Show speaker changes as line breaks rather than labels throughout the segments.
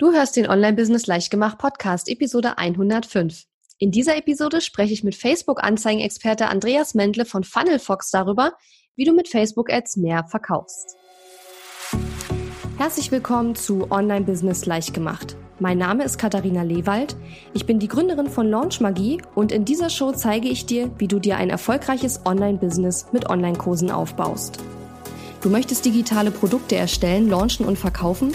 Du hörst den Online-Business Leichtgemacht Podcast, Episode 105. In dieser Episode spreche ich mit Facebook-Anzeigen-Experte Andreas Mendle von FunnelFox darüber, wie du mit Facebook-Ads mehr verkaufst. Herzlich willkommen zu Online-Business Leichtgemacht. Mein Name ist Katharina Lewald. Ich bin die Gründerin von Launch Magie und in dieser Show zeige ich dir, wie du dir ein erfolgreiches Online-Business mit Online-Kursen aufbaust. Du möchtest digitale Produkte erstellen, launchen und verkaufen?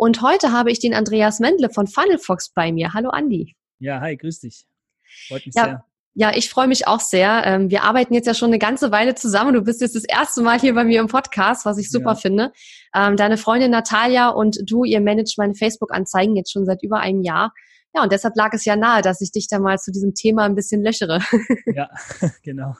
und heute habe ich den Andreas Mendle von FunnelFox bei mir. Hallo Andi.
Ja, hi, grüß dich.
Freut mich ja, sehr. Ja, ich freue mich auch sehr. Ähm, wir arbeiten jetzt ja schon eine ganze Weile zusammen. Du bist jetzt das erste Mal hier bei mir im Podcast, was ich super ja. finde. Ähm, deine Freundin Natalia und du, ihr managt meine Facebook-Anzeigen jetzt schon seit über einem Jahr. Ja, und deshalb lag es ja nahe, dass ich dich da mal zu diesem Thema ein bisschen löchere.
Ja, genau.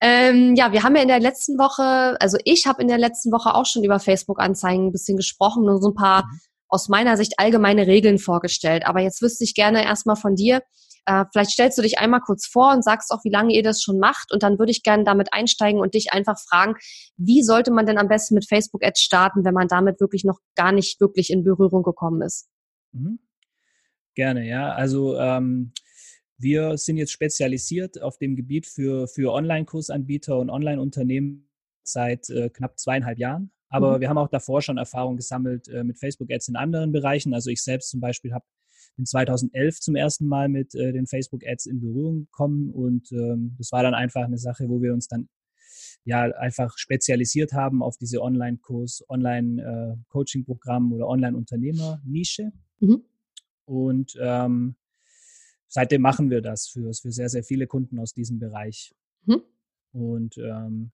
Ähm, ja, wir haben ja in der letzten Woche, also ich habe in der letzten Woche auch schon über Facebook-Anzeigen ein bisschen gesprochen und so ein paar mhm. aus meiner Sicht allgemeine Regeln vorgestellt. Aber jetzt wüsste ich gerne erstmal von dir, äh, vielleicht stellst du dich einmal kurz vor und sagst auch, wie lange ihr das schon macht. Und dann würde ich gerne damit einsteigen und dich einfach fragen, wie sollte man denn am besten mit Facebook-Ads starten, wenn man damit wirklich noch gar nicht wirklich in Berührung gekommen ist?
Mhm. Gerne, ja. Also ähm, wir sind jetzt spezialisiert auf dem Gebiet für, für Online-Kursanbieter und Online-Unternehmen seit äh, knapp zweieinhalb Jahren. Aber mhm. wir haben auch davor schon Erfahrung gesammelt äh, mit Facebook-Ads in anderen Bereichen. Also ich selbst zum Beispiel habe in 2011 zum ersten Mal mit äh, den Facebook-Ads in Berührung gekommen und ähm, das war dann einfach eine Sache, wo wir uns dann ja einfach spezialisiert haben auf diese Online-Kurs, Online-Coaching-Programm äh, oder Online-Unternehmer-Nische. Mhm. Und ähm, seitdem machen wir das für, für sehr, sehr viele Kunden aus diesem Bereich. Hm. Und ähm,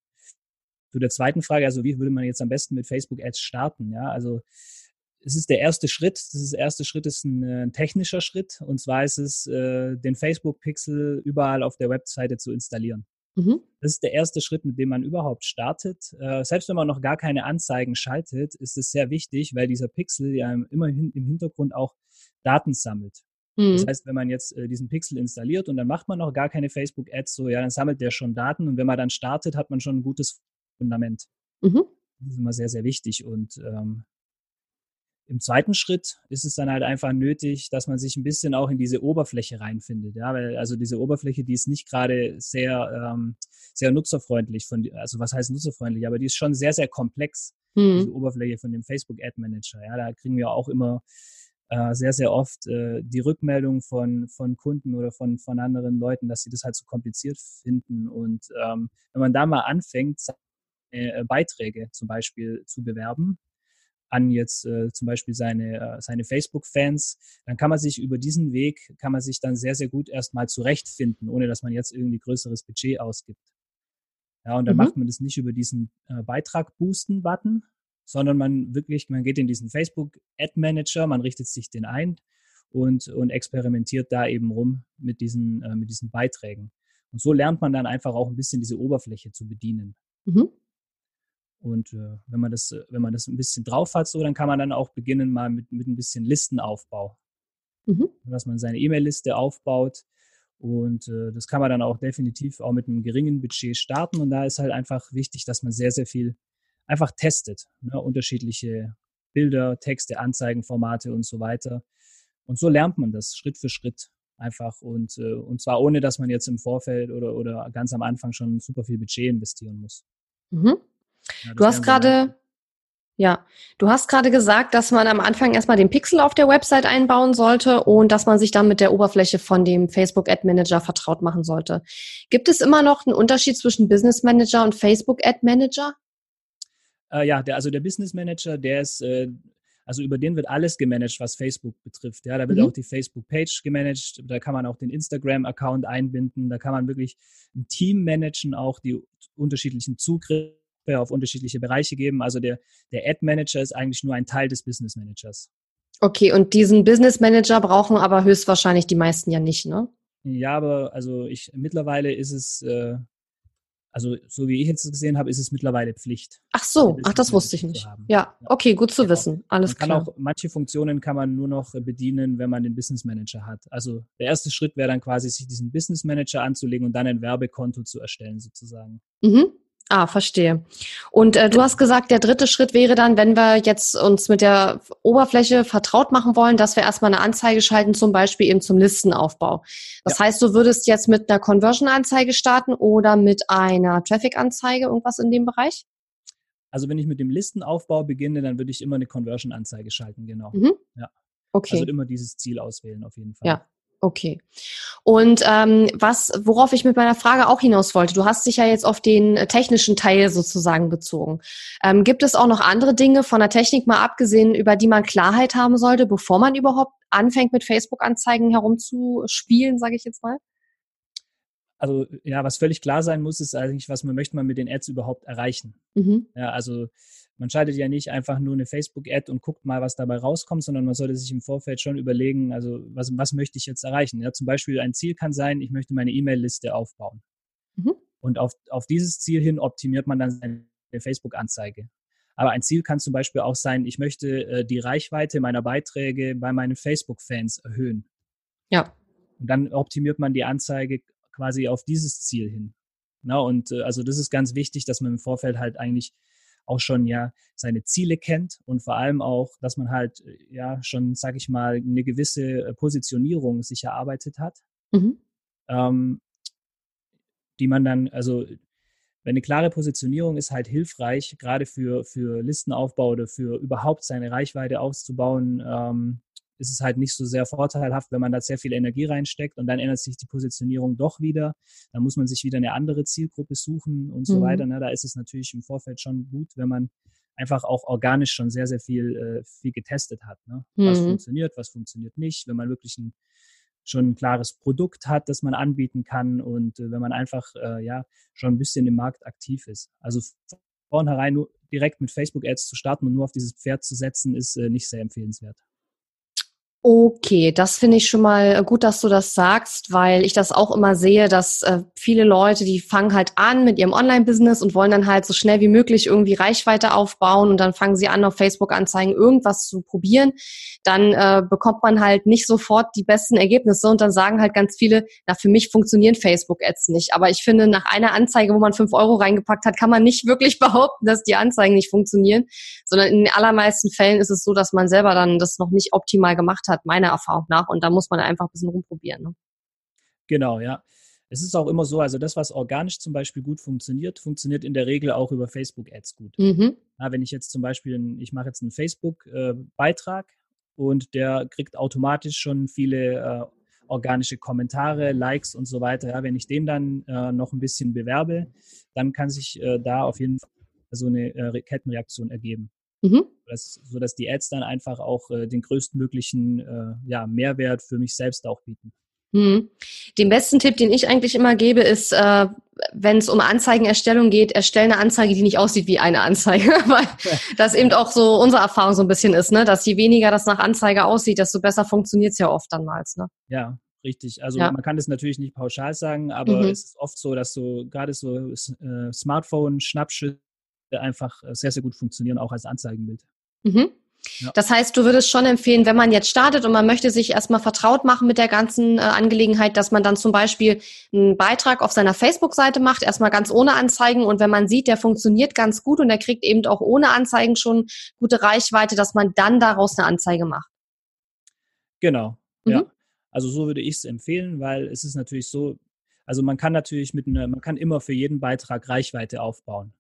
zu der zweiten Frage, also wie würde man jetzt am besten mit Facebook Ads starten? Ja, also es ist der erste Schritt. Das ist der erste Schritt ist ein, äh, ein technischer Schritt. Und zwar ist es, äh, den Facebook-Pixel überall auf der Webseite zu installieren. Mhm. Das ist der erste Schritt, mit dem man überhaupt startet. Äh, selbst wenn man noch gar keine Anzeigen schaltet, ist es sehr wichtig, weil dieser Pixel ja immerhin im Hintergrund auch Daten sammelt. Mhm. Das heißt, wenn man jetzt äh, diesen Pixel installiert und dann macht man noch gar keine Facebook-Ads, so ja, dann sammelt der schon Daten und wenn man dann startet, hat man schon ein gutes Fundament. Mhm. Das ist immer sehr, sehr wichtig. Und ähm, im zweiten Schritt ist es dann halt einfach nötig, dass man sich ein bisschen auch in diese Oberfläche reinfindet. Ja, weil also diese Oberfläche, die ist nicht gerade sehr, ähm, sehr nutzerfreundlich von, also was heißt nutzerfreundlich, aber die ist schon sehr, sehr komplex. Mhm. Diese Oberfläche von dem Facebook Ad Manager. Ja, da kriegen wir auch immer äh, sehr, sehr oft äh, die Rückmeldung von, von Kunden oder von, von anderen Leuten, dass sie das halt so kompliziert finden. Und ähm, wenn man da mal anfängt, äh, Beiträge zum Beispiel zu bewerben, an jetzt äh, zum Beispiel seine, äh, seine Facebook-Fans, dann kann man sich über diesen Weg, kann man sich dann sehr, sehr gut erstmal zurechtfinden, ohne dass man jetzt irgendwie größeres Budget ausgibt. Ja, und dann mhm. macht man das nicht über diesen äh, Beitrag boosten Button, sondern man wirklich, man geht in diesen Facebook Ad Manager, man richtet sich den ein und, und experimentiert da eben rum mit diesen, äh, mit diesen Beiträgen. Und so lernt man dann einfach auch ein bisschen diese Oberfläche zu bedienen. Mhm. Und äh, wenn man das, wenn man das ein bisschen drauf hat, so, dann kann man dann auch beginnen mal mit, mit ein bisschen Listenaufbau. Mhm. Dass man seine E-Mail-Liste aufbaut. Und äh, das kann man dann auch definitiv auch mit einem geringen Budget starten. Und da ist halt einfach wichtig, dass man sehr, sehr viel einfach testet. Ne? Unterschiedliche Bilder, Texte, Anzeigenformate und so weiter. Und so lernt man das Schritt für Schritt einfach und, äh, und zwar ohne, dass man jetzt im Vorfeld oder, oder ganz am Anfang schon super viel Budget investieren muss.
Mhm. Ja, du hast gerade, ja, du hast gerade gesagt, dass man am Anfang erstmal den Pixel auf der Website einbauen sollte und dass man sich dann mit der Oberfläche von dem Facebook Ad Manager vertraut machen sollte. Gibt es immer noch einen Unterschied zwischen Business Manager und Facebook Ad Manager?
Äh, ja, der, also der Business Manager, der ist, äh, also über den wird alles gemanagt, was Facebook betrifft. Ja, da wird mhm. auch die Facebook-Page gemanagt, da kann man auch den Instagram-Account einbinden, da kann man wirklich ein Team managen, auch die unterschiedlichen Zugriffe auf unterschiedliche Bereiche geben. Also der, der Ad-Manager ist eigentlich nur ein Teil des Business Managers.
Okay, und diesen Business Manager brauchen aber höchstwahrscheinlich die meisten ja nicht, ne?
Ja, aber also ich mittlerweile ist es, äh, also so wie ich jetzt gesehen habe, ist es mittlerweile Pflicht.
Ach so, ach, das wusste ich nicht. Ja, okay, gut zu wissen. Alles
man
klar.
Auch, manche Funktionen kann man nur noch bedienen, wenn man den Business Manager hat. Also der erste Schritt wäre dann quasi, sich diesen Business Manager anzulegen und dann ein Werbekonto zu erstellen, sozusagen.
Mhm. Ah, verstehe. Und äh, du hast gesagt, der dritte Schritt wäre dann, wenn wir jetzt uns mit der Oberfläche vertraut machen wollen, dass wir erstmal eine Anzeige schalten, zum Beispiel eben zum Listenaufbau. Das ja. heißt, du würdest jetzt mit einer Conversion-Anzeige starten oder mit einer Traffic-Anzeige, irgendwas in dem Bereich?
Also wenn ich mit dem Listenaufbau beginne, dann würde ich immer eine Conversion-Anzeige schalten, genau. Mhm. Ja. Okay. Also immer dieses Ziel auswählen auf jeden Fall.
Ja, Okay. Und ähm, was, worauf ich mit meiner Frage auch hinaus wollte, du hast dich ja jetzt auf den äh, technischen Teil sozusagen bezogen. Ähm, gibt es auch noch andere Dinge von der Technik mal abgesehen, über die man Klarheit haben sollte, bevor man überhaupt anfängt, mit Facebook-Anzeigen herumzuspielen, sage ich jetzt mal?
Also ja, was völlig klar sein muss, ist eigentlich, was man möchte man mit den Ads überhaupt erreichen. Mhm. Ja, also man schaltet ja nicht einfach nur eine Facebook-Ad und guckt mal, was dabei rauskommt, sondern man sollte sich im Vorfeld schon überlegen, also was, was möchte ich jetzt erreichen? Ja, zum Beispiel ein Ziel kann sein, ich möchte meine E-Mail-Liste aufbauen. Mhm. Und auf, auf dieses Ziel hin optimiert man dann seine Facebook-Anzeige. Aber ein Ziel kann zum Beispiel auch sein, ich möchte äh, die Reichweite meiner Beiträge bei meinen Facebook-Fans erhöhen.
Ja.
Und dann optimiert man die Anzeige quasi auf dieses Ziel hin. Na, und äh, also das ist ganz wichtig, dass man im Vorfeld halt eigentlich auch schon ja seine Ziele kennt und vor allem auch, dass man halt äh, ja schon, sag ich mal, eine gewisse äh, Positionierung sich erarbeitet hat, mhm. ähm, die man dann, also wenn eine klare Positionierung ist halt hilfreich, gerade für, für Listenaufbau oder für überhaupt seine Reichweite auszubauen, ähm, ist es halt nicht so sehr vorteilhaft, wenn man da sehr viel Energie reinsteckt und dann ändert sich die Positionierung doch wieder. Dann muss man sich wieder eine andere Zielgruppe suchen und so mhm. weiter. Ne? Da ist es natürlich im Vorfeld schon gut, wenn man einfach auch organisch schon sehr, sehr viel, äh, viel getestet hat. Ne? Was mhm. funktioniert, was funktioniert nicht. Wenn man wirklich ein, schon ein klares Produkt hat, das man anbieten kann und äh, wenn man einfach äh, ja schon ein bisschen im Markt aktiv ist. Also vornherein nur direkt mit Facebook-Ads zu starten und nur auf dieses Pferd zu setzen, ist äh, nicht sehr empfehlenswert.
Okay, das finde ich schon mal äh, gut, dass du das sagst, weil ich das auch immer sehe, dass äh, viele Leute, die fangen halt an mit ihrem Online-Business und wollen dann halt so schnell wie möglich irgendwie Reichweite aufbauen und dann fangen sie an, auf Facebook-Anzeigen irgendwas zu probieren. Dann äh, bekommt man halt nicht sofort die besten Ergebnisse und dann sagen halt ganz viele, na, für mich funktionieren Facebook-Ads nicht. Aber ich finde, nach einer Anzeige, wo man fünf Euro reingepackt hat, kann man nicht wirklich behaupten, dass die Anzeigen nicht funktionieren, sondern in den allermeisten Fällen ist es so, dass man selber dann das noch nicht optimal gemacht hat, meiner Erfahrung nach. Und da muss man einfach ein bisschen rumprobieren. Ne?
Genau, ja. Es ist auch immer so, also das, was organisch zum Beispiel gut funktioniert, funktioniert in der Regel auch über Facebook-Ads gut. Mhm. Ja, wenn ich jetzt zum Beispiel, ich mache jetzt einen Facebook-Beitrag äh, und der kriegt automatisch schon viele äh, organische Kommentare, Likes und so weiter. Ja, wenn ich den dann äh, noch ein bisschen bewerbe, dann kann sich äh, da auf jeden Fall so eine äh, Kettenreaktion ergeben. Mhm. Das, sodass die Ads dann einfach auch äh, den größtmöglichen äh, ja, Mehrwert für mich selbst auch bieten.
Mhm. Den besten Tipp, den ich eigentlich immer gebe, ist, äh, wenn es um Anzeigenerstellung geht, erstelle eine Anzeige, die nicht aussieht wie eine Anzeige, weil das eben auch so unsere Erfahrung so ein bisschen ist, ne? dass je weniger das nach Anzeige aussieht, desto besser funktioniert es ja oft dann mal. Ne?
Ja, richtig. Also ja. man kann das natürlich nicht pauschal sagen, aber mhm. es ist oft so, dass so gerade so äh, Smartphone-Schnappschüsse einfach äh, sehr, sehr gut funktionieren, auch als Anzeigenbild. Mhm.
Ja. Das heißt, du würdest schon empfehlen, wenn man jetzt startet und man möchte sich erstmal vertraut machen mit der ganzen äh, Angelegenheit, dass man dann zum Beispiel einen Beitrag auf seiner Facebook-Seite macht, erstmal ganz ohne Anzeigen und wenn man sieht, der funktioniert ganz gut und der kriegt eben auch ohne Anzeigen schon gute Reichweite, dass man dann daraus eine Anzeige macht.
Genau, mhm. ja. Also so würde ich es empfehlen, weil es ist natürlich so, also man kann natürlich mit einer, man kann immer für jeden Beitrag Reichweite aufbauen.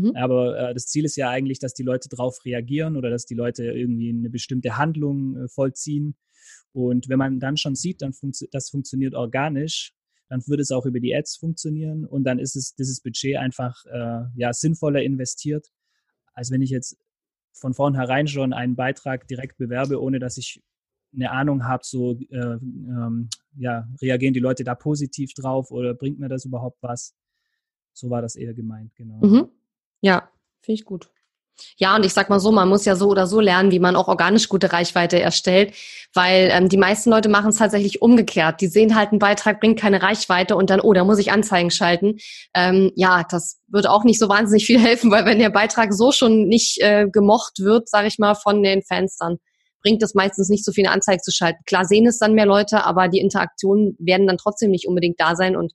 Mhm. Aber äh, das Ziel ist ja eigentlich, dass die Leute darauf reagieren oder dass die Leute irgendwie eine bestimmte Handlung äh, vollziehen. Und wenn man dann schon sieht, dann funktio das funktioniert organisch, dann würde es auch über die Ads funktionieren und dann ist es dieses Budget einfach äh, ja sinnvoller investiert, als wenn ich jetzt von vornherein schon einen Beitrag direkt bewerbe, ohne dass ich eine Ahnung habe, so äh, ähm, ja reagieren die Leute da positiv drauf oder bringt mir das überhaupt was? So war das eher gemeint, genau.
Mhm. Ja, finde ich gut. Ja, und ich sag mal so, man muss ja so oder so lernen, wie man auch organisch gute Reichweite erstellt, weil ähm, die meisten Leute machen es tatsächlich umgekehrt. Die sehen halt, ein Beitrag bringt keine Reichweite und dann, oh, da muss ich Anzeigen schalten. Ähm, ja, das würde auch nicht so wahnsinnig viel helfen, weil wenn der Beitrag so schon nicht äh, gemocht wird, sage ich mal, von den Fans, dann bringt es meistens nicht so viele Anzeigen zu schalten. Klar sehen es dann mehr Leute, aber die Interaktionen werden dann trotzdem nicht unbedingt da sein und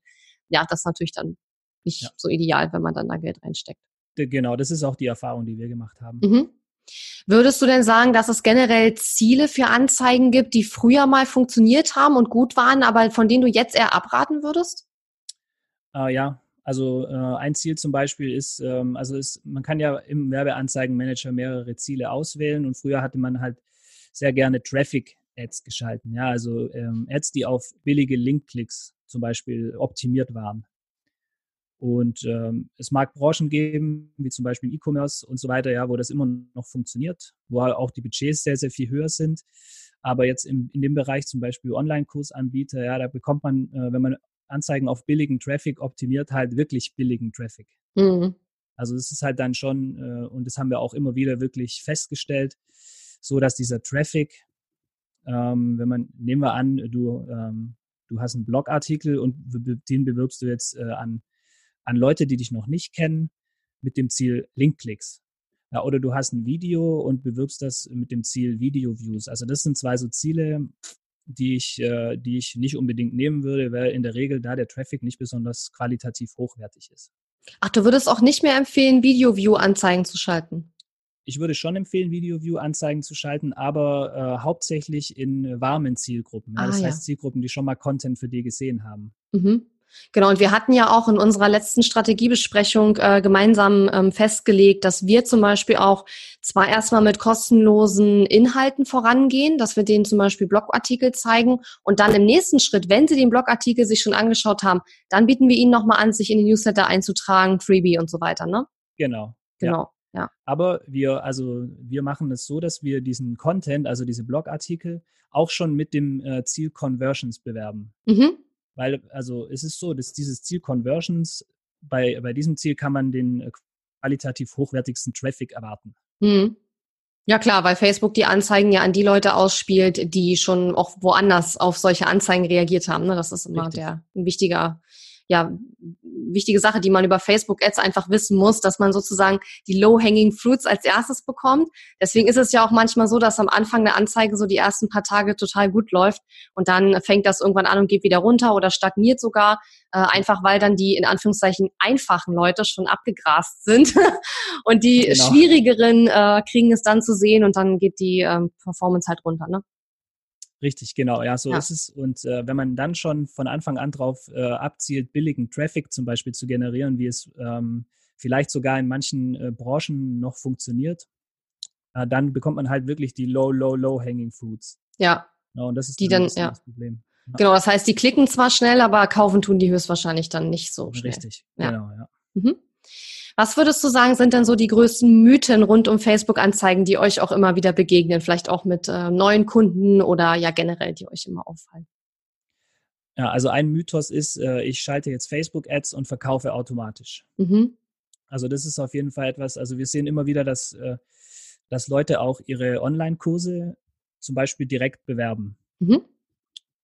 ja, das ist natürlich dann nicht ja. so ideal, wenn man dann da Geld reinsteckt.
Genau, das ist auch die Erfahrung, die wir gemacht haben.
Mhm. Würdest du denn sagen, dass es generell Ziele für Anzeigen gibt, die früher mal funktioniert haben und gut waren, aber von denen du jetzt eher abraten würdest?
Äh, ja, also äh, ein Ziel zum Beispiel ist, ähm, also ist, man kann ja im Werbeanzeigenmanager mehrere Ziele auswählen und früher hatte man halt sehr gerne Traffic-Ads geschalten. Ja, also ähm, Ads, die auf billige Link-Klicks zum Beispiel optimiert waren. Und ähm, es mag Branchen geben, wie zum Beispiel E-Commerce und so weiter, ja, wo das immer noch funktioniert, wo auch die Budgets sehr, sehr viel höher sind. Aber jetzt im, in dem Bereich zum Beispiel Online-Kursanbieter, ja, da bekommt man, äh, wenn man Anzeigen auf billigen Traffic optimiert, halt wirklich billigen Traffic. Mhm. Also es ist halt dann schon, äh, und das haben wir auch immer wieder wirklich festgestellt, so dass dieser Traffic, ähm, wenn man, nehmen wir an, du, ähm, du hast einen Blogartikel und den bewirbst du jetzt äh, an an Leute, die dich noch nicht kennen, mit dem Ziel Linkklicks. Ja, oder du hast ein Video und bewirbst das mit dem Ziel Video-Views. Also das sind zwei so Ziele, die ich, äh, die ich nicht unbedingt nehmen würde, weil in der Regel da der Traffic nicht besonders qualitativ hochwertig ist.
Ach, du würdest auch nicht mehr empfehlen, Video-View-Anzeigen zu schalten?
Ich würde schon empfehlen, Video-View-Anzeigen zu schalten, aber äh, hauptsächlich in warmen Zielgruppen. Ja? Ah, das heißt Zielgruppen, die schon mal Content für die gesehen haben. Mhm.
Genau, und wir hatten ja auch in unserer letzten Strategiebesprechung äh, gemeinsam ähm, festgelegt, dass wir zum Beispiel auch zwar erstmal mit kostenlosen Inhalten vorangehen, dass wir denen zum Beispiel Blogartikel zeigen und dann im nächsten Schritt, wenn sie den Blogartikel sich schon angeschaut haben, dann bieten wir ihnen nochmal an, sich in den Newsletter einzutragen, Freebie und so weiter, ne?
Genau.
Genau. Ja. ja.
Aber wir, also wir machen es so, dass wir diesen Content, also diese Blogartikel, auch schon mit dem äh, Ziel Conversions bewerben. Mhm. Weil, also es ist so, dass dieses Ziel Conversions, bei, bei diesem Ziel kann man den äh, qualitativ hochwertigsten Traffic erwarten. Mhm.
Ja klar, weil Facebook die Anzeigen ja an die Leute ausspielt, die schon auch woanders auf solche Anzeigen reagiert haben. Ne? Das ist immer Richtig. der ein wichtiger ja, wichtige Sache, die man über Facebook-Ads einfach wissen muss, dass man sozusagen die low-hanging fruits als erstes bekommt. Deswegen ist es ja auch manchmal so, dass am Anfang der Anzeige so die ersten paar Tage total gut läuft und dann fängt das irgendwann an und geht wieder runter oder stagniert sogar, äh, einfach weil dann die in Anführungszeichen einfachen Leute schon abgegrast sind und die genau. schwierigeren äh, kriegen es dann zu sehen und dann geht die ähm, Performance halt runter. Ne?
Richtig, genau. Ja, so ja. ist es. Und äh, wenn man dann schon von Anfang an darauf äh, abzielt, billigen Traffic zum Beispiel zu generieren, wie es ähm, vielleicht sogar in manchen äh, Branchen noch funktioniert, äh, dann bekommt man halt wirklich die low, low, low hanging fruits.
Ja.
ja und das ist
die dann, ja. das Problem. Ja. Genau, das heißt, die klicken zwar schnell, aber kaufen tun die höchstwahrscheinlich dann nicht so schnell.
Richtig, ja. genau, ja.
Mhm. Was würdest du sagen, sind denn so die größten Mythen rund um Facebook-Anzeigen, die euch auch immer wieder begegnen? Vielleicht auch mit äh, neuen Kunden oder ja generell, die euch immer auffallen?
Ja, also ein Mythos ist, äh, ich schalte jetzt Facebook-Ads und verkaufe automatisch. Mhm. Also das ist auf jeden Fall etwas, also wir sehen immer wieder, dass, äh, dass Leute auch ihre Online-Kurse zum Beispiel direkt bewerben. Mhm.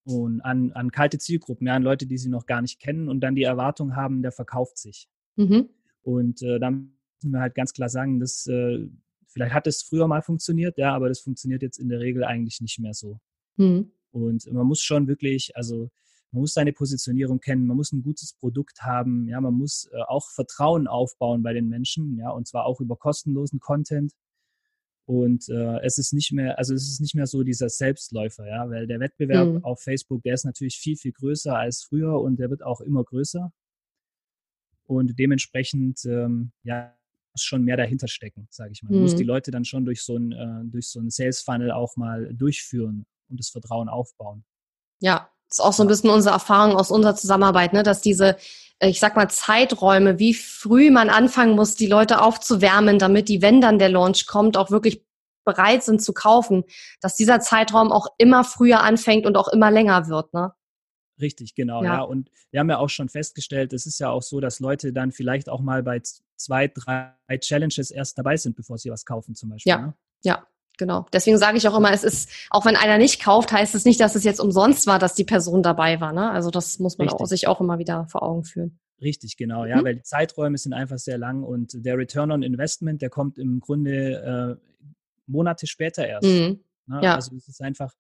Und an, an kalte Zielgruppen, ja, an Leute, die sie noch gar nicht kennen und dann die Erwartung haben, der verkauft sich. Mhm. Und äh, da müssen wir halt ganz klar sagen, dass äh, vielleicht hat es früher mal funktioniert, ja, aber das funktioniert jetzt in der Regel eigentlich nicht mehr so. Mhm. Und man muss schon wirklich, also man muss seine Positionierung kennen, man muss ein gutes Produkt haben, ja, man muss äh, auch Vertrauen aufbauen bei den Menschen, ja, und zwar auch über kostenlosen Content. Und äh, es ist nicht mehr, also es ist nicht mehr so dieser Selbstläufer, ja, weil der Wettbewerb mhm. auf Facebook, der ist natürlich viel, viel größer als früher und der wird auch immer größer. Und dementsprechend, ähm, ja, muss schon mehr dahinter stecken, sage ich mal. Man muss die mhm. Leute dann schon durch so ein, äh, durch so ein Sales-Funnel auch mal durchführen und das Vertrauen aufbauen.
Ja, das ist auch so ein bisschen unsere Erfahrung aus unserer Zusammenarbeit, ne, dass diese, ich sag mal, Zeiträume, wie früh man anfangen muss, die Leute aufzuwärmen, damit die, wenn dann der Launch kommt, auch wirklich bereit sind zu kaufen, dass dieser Zeitraum auch immer früher anfängt und auch immer länger wird, ne?
Richtig, genau, ja. ja. Und wir haben ja auch schon festgestellt, es ist ja auch so, dass Leute dann vielleicht auch mal bei zwei, drei Challenges erst dabei sind, bevor sie was kaufen, zum Beispiel.
Ja, ne? ja. Genau. Deswegen sage ich auch immer, es ist, auch wenn einer nicht kauft, heißt es nicht, dass es jetzt umsonst war, dass die Person dabei war. Ne? Also das muss man auch, sich auch immer wieder vor Augen führen.
Richtig, genau, ja, mhm. weil die Zeiträume sind einfach sehr lang und der Return on Investment, der kommt im Grunde äh, Monate später erst. Mhm. Ne? Ja. Also es ist einfach,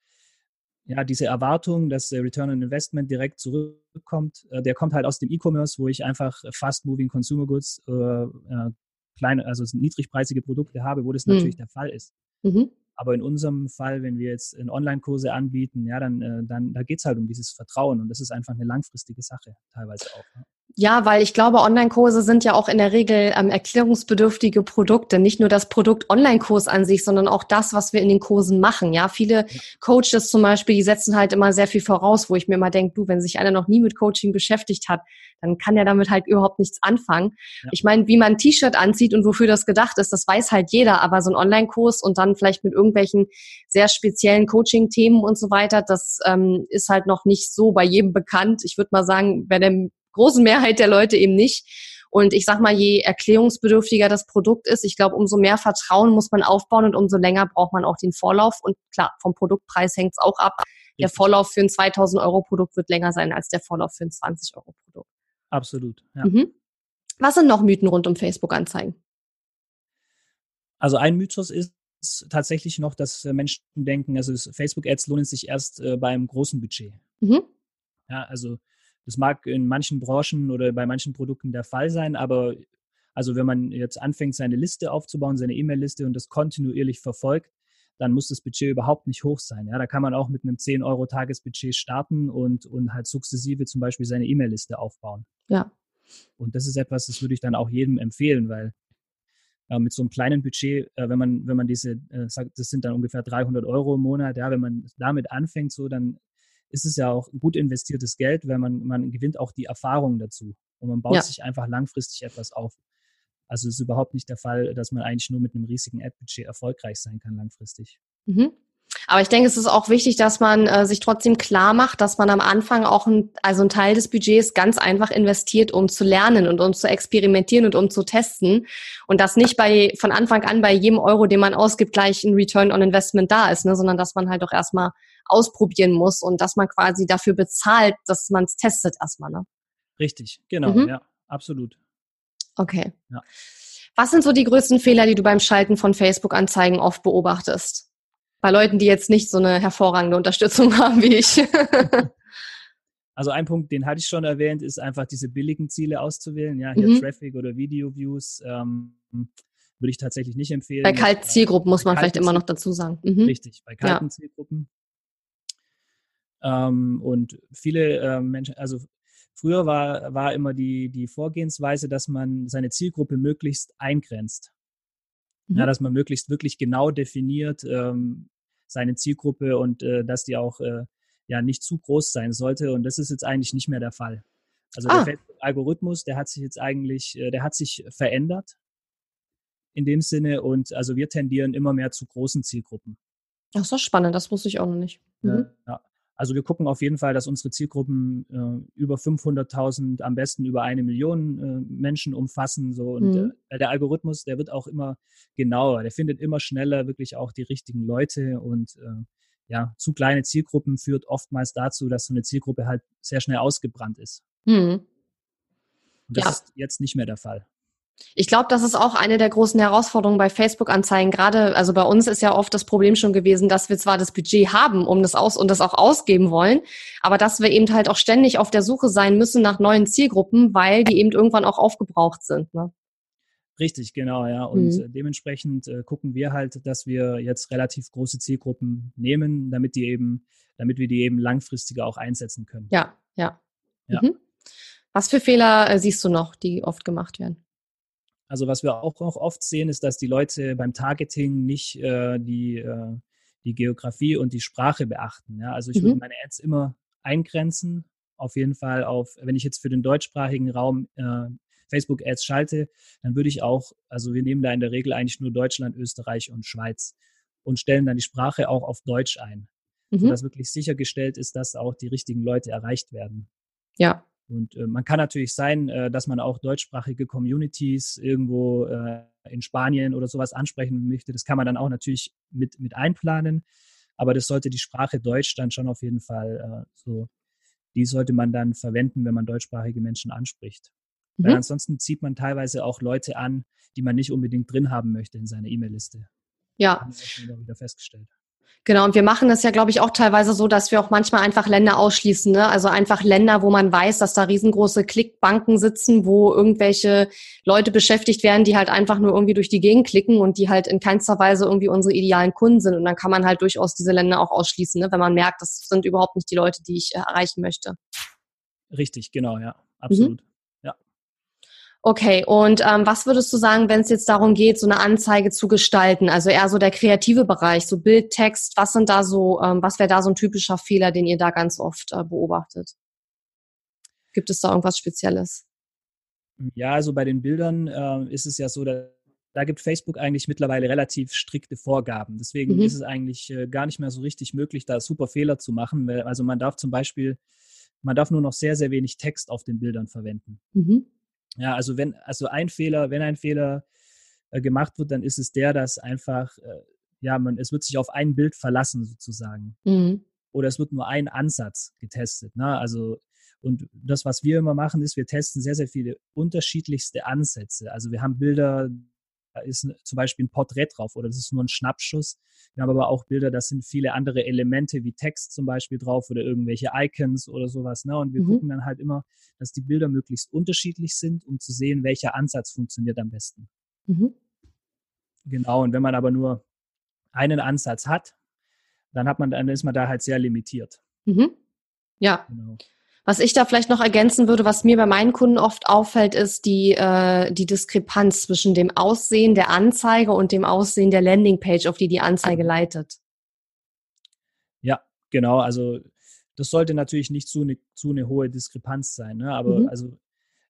ja, diese Erwartung, dass der Return on Investment direkt zurückkommt, äh, der kommt halt aus dem E-Commerce, wo ich einfach Fast Moving Consumer Goods, äh, äh, kleine, also niedrigpreisige Produkte habe, wo das mhm. natürlich der Fall ist. Mhm. Aber in unserem Fall, wenn wir jetzt Online-Kurse anbieten, ja, dann, äh, dann da geht es halt um dieses Vertrauen und das ist einfach eine langfristige Sache teilweise auch. Ja.
Ja, weil ich glaube, Online-Kurse sind ja auch in der Regel ähm, erklärungsbedürftige Produkte. Nicht nur das Produkt Online-Kurs an sich, sondern auch das, was wir in den Kursen machen. Ja, viele Coaches zum Beispiel, die setzen halt immer sehr viel voraus, wo ich mir immer denke, du, wenn sich einer noch nie mit Coaching beschäftigt hat, dann kann er damit halt überhaupt nichts anfangen. Ja. Ich meine, wie man ein T-Shirt anzieht und wofür das gedacht ist, das weiß halt jeder. Aber so ein Online-Kurs und dann vielleicht mit irgendwelchen sehr speziellen Coaching-Themen und so weiter, das ähm, ist halt noch nicht so bei jedem bekannt. Ich würde mal sagen, bei der großen Mehrheit der Leute eben nicht. Und ich sag mal, je erklärungsbedürftiger das Produkt ist, ich glaube, umso mehr Vertrauen muss man aufbauen und umso länger braucht man auch den Vorlauf. Und klar, vom Produktpreis hängt es auch ab. Der Vorlauf für ein 2000 Euro Produkt wird länger sein als der Vorlauf für ein 20 Euro Produkt.
Absolut.
Ja. Mhm. Was sind noch Mythen rund um Facebook-Anzeigen?
Also ein Mythos ist tatsächlich noch, dass Menschen denken, also Facebook-Ads lohnen sich erst äh, beim großen Budget. Mhm. Ja, also das mag in manchen Branchen oder bei manchen Produkten der Fall sein, aber also wenn man jetzt anfängt, seine Liste aufzubauen, seine E-Mail-Liste und das kontinuierlich verfolgt, dann muss das Budget überhaupt nicht hoch sein. Ja, da kann man auch mit einem 10 Euro Tagesbudget starten und, und halt sukzessive zum Beispiel seine E-Mail-Liste aufbauen.
Ja.
Und das ist etwas, das würde ich dann auch jedem empfehlen, weil äh, mit so einem kleinen Budget, äh, wenn man, wenn man diese, äh, sagt, das sind dann ungefähr 300 Euro im Monat, ja, wenn man damit anfängt, so, dann ist es ja auch gut investiertes Geld, weil man, man gewinnt auch die Erfahrung dazu und man baut ja. sich einfach langfristig etwas auf. Also es ist überhaupt nicht der Fall, dass man eigentlich nur mit einem riesigen Ad-Budget erfolgreich sein kann langfristig.
Mhm. Aber ich denke, es ist auch wichtig, dass man äh, sich trotzdem klar macht, dass man am Anfang auch ein, also ein Teil des Budgets ganz einfach investiert, um zu lernen und um zu experimentieren und um zu testen. Und dass nicht bei von Anfang an bei jedem Euro, den man ausgibt, gleich ein Return on Investment da ist, ne, sondern dass man halt auch erstmal ausprobieren muss und dass man quasi dafür bezahlt, dass man es testet erstmal. Ne?
Richtig, genau, mhm. ja, absolut.
Okay. Ja. Was sind so die größten Fehler, die du beim Schalten von Facebook-Anzeigen oft beobachtest? Bei Leuten, die jetzt nicht so eine hervorragende Unterstützung haben wie ich.
Also ein Punkt, den hatte ich schon erwähnt, ist einfach diese billigen Ziele auszuwählen. Ja, hier mhm. Traffic oder Video-Views ähm, würde ich tatsächlich nicht empfehlen.
Bei kalten Zielgruppen muss man vielleicht immer noch dazu sagen.
Mhm. Richtig, bei kalten ja. Zielgruppen ähm, und viele äh, Menschen, also früher war, war immer die, die Vorgehensweise, dass man seine Zielgruppe möglichst eingrenzt. Mhm. Ja, dass man möglichst wirklich genau definiert ähm, seine Zielgruppe und äh, dass die auch äh, ja nicht zu groß sein sollte. Und das ist jetzt eigentlich nicht mehr der Fall. Also ah. der Algorithmus, der hat sich jetzt eigentlich, äh, der hat sich verändert in dem Sinne und also wir tendieren immer mehr zu großen Zielgruppen.
Ach so, spannend, das wusste ich auch noch nicht. Mhm.
Ja, also wir gucken auf jeden Fall, dass unsere Zielgruppen äh, über 500.000, am besten über eine Million äh, Menschen umfassen. So und mhm. äh, der Algorithmus, der wird auch immer genauer. Der findet immer schneller wirklich auch die richtigen Leute und äh, ja, zu kleine Zielgruppen führt oftmals dazu, dass so eine Zielgruppe halt sehr schnell ausgebrannt ist. Mhm. Und das ja. ist jetzt nicht mehr der Fall.
Ich glaube, das ist auch eine der großen Herausforderungen bei Facebook-Anzeigen. Gerade, also bei uns ist ja oft das Problem schon gewesen, dass wir zwar das Budget haben, um das aus und das auch ausgeben wollen, aber dass wir eben halt auch ständig auf der Suche sein müssen nach neuen Zielgruppen, weil die eben irgendwann auch aufgebraucht sind. Ne?
Richtig, genau, ja. Und mhm. dementsprechend äh, gucken wir halt, dass wir jetzt relativ große Zielgruppen nehmen, damit die eben, damit wir die eben langfristiger auch einsetzen können.
Ja, ja. ja. Mhm. Was für Fehler äh, siehst du noch, die oft gemacht werden?
Also was wir auch noch oft sehen, ist, dass die Leute beim Targeting nicht äh, die, äh, die Geografie und die Sprache beachten. Ja? Also ich mhm. würde meine Ads immer eingrenzen, auf jeden Fall auf, wenn ich jetzt für den deutschsprachigen Raum äh, Facebook-Ads schalte, dann würde ich auch, also wir nehmen da in der Regel eigentlich nur Deutschland, Österreich und Schweiz und stellen dann die Sprache auch auf Deutsch ein. mhm. sodass wirklich sichergestellt ist, dass auch die richtigen Leute erreicht werden.
Ja.
Und äh, man kann natürlich sein, äh, dass man auch deutschsprachige Communities irgendwo äh, in Spanien oder sowas ansprechen möchte. Das kann man dann auch natürlich mit, mit einplanen. Aber das sollte die Sprache Deutsch dann schon auf jeden Fall äh, so, die sollte man dann verwenden, wenn man deutschsprachige Menschen anspricht. Mhm. Weil ansonsten zieht man teilweise auch Leute an, die man nicht unbedingt drin haben möchte in seiner E-Mail-Liste.
Ja. Das haben wir wieder festgestellt. Genau, und wir machen das ja, glaube ich, auch teilweise so, dass wir auch manchmal einfach Länder ausschließen. Ne? Also einfach Länder, wo man weiß, dass da riesengroße Klickbanken sitzen, wo irgendwelche Leute beschäftigt werden, die halt einfach nur irgendwie durch die Gegend klicken und die halt in keinster Weise irgendwie unsere idealen Kunden sind. Und dann kann man halt durchaus diese Länder auch ausschließen, ne? wenn man merkt, das sind überhaupt nicht die Leute, die ich erreichen möchte.
Richtig, genau, ja, absolut. Mhm.
Okay, und ähm, was würdest du sagen, wenn es jetzt darum geht, so eine Anzeige zu gestalten? Also eher so der kreative Bereich, so Bild, Text, was sind da so, ähm, was wäre da so ein typischer Fehler, den ihr da ganz oft äh, beobachtet? Gibt es da irgendwas Spezielles?
Ja, also bei den Bildern äh, ist es ja so, da, da gibt Facebook eigentlich mittlerweile relativ strikte Vorgaben. Deswegen mhm. ist es eigentlich äh, gar nicht mehr so richtig möglich, da super Fehler zu machen. Also man darf zum Beispiel, man darf nur noch sehr, sehr wenig Text auf den Bildern verwenden. Mhm. Ja, also wenn, also ein Fehler, wenn ein Fehler äh, gemacht wird, dann ist es der, dass einfach, äh, ja, man, es wird sich auf ein Bild verlassen sozusagen. Mhm. Oder es wird nur ein Ansatz getestet. Ne? Also, und das, was wir immer machen, ist, wir testen sehr, sehr viele unterschiedlichste Ansätze. Also wir haben Bilder, ist zum Beispiel ein Porträt drauf oder das ist nur ein Schnappschuss. Wir haben aber auch Bilder, da sind viele andere Elemente wie Text zum Beispiel drauf oder irgendwelche Icons oder sowas. Ne? Und wir mhm. gucken dann halt immer, dass die Bilder möglichst unterschiedlich sind, um zu sehen, welcher Ansatz funktioniert am besten. Mhm. Genau, und wenn man aber nur einen Ansatz hat, dann hat man, dann ist man da halt sehr limitiert.
Mhm. Ja. Genau. Was ich da vielleicht noch ergänzen würde, was mir bei meinen Kunden oft auffällt, ist die, äh, die Diskrepanz zwischen dem Aussehen der Anzeige und dem Aussehen der Landingpage, auf die die Anzeige leitet.
Ja, genau. Also das sollte natürlich nicht zu eine, zu eine hohe Diskrepanz sein. Ne? Aber mhm. also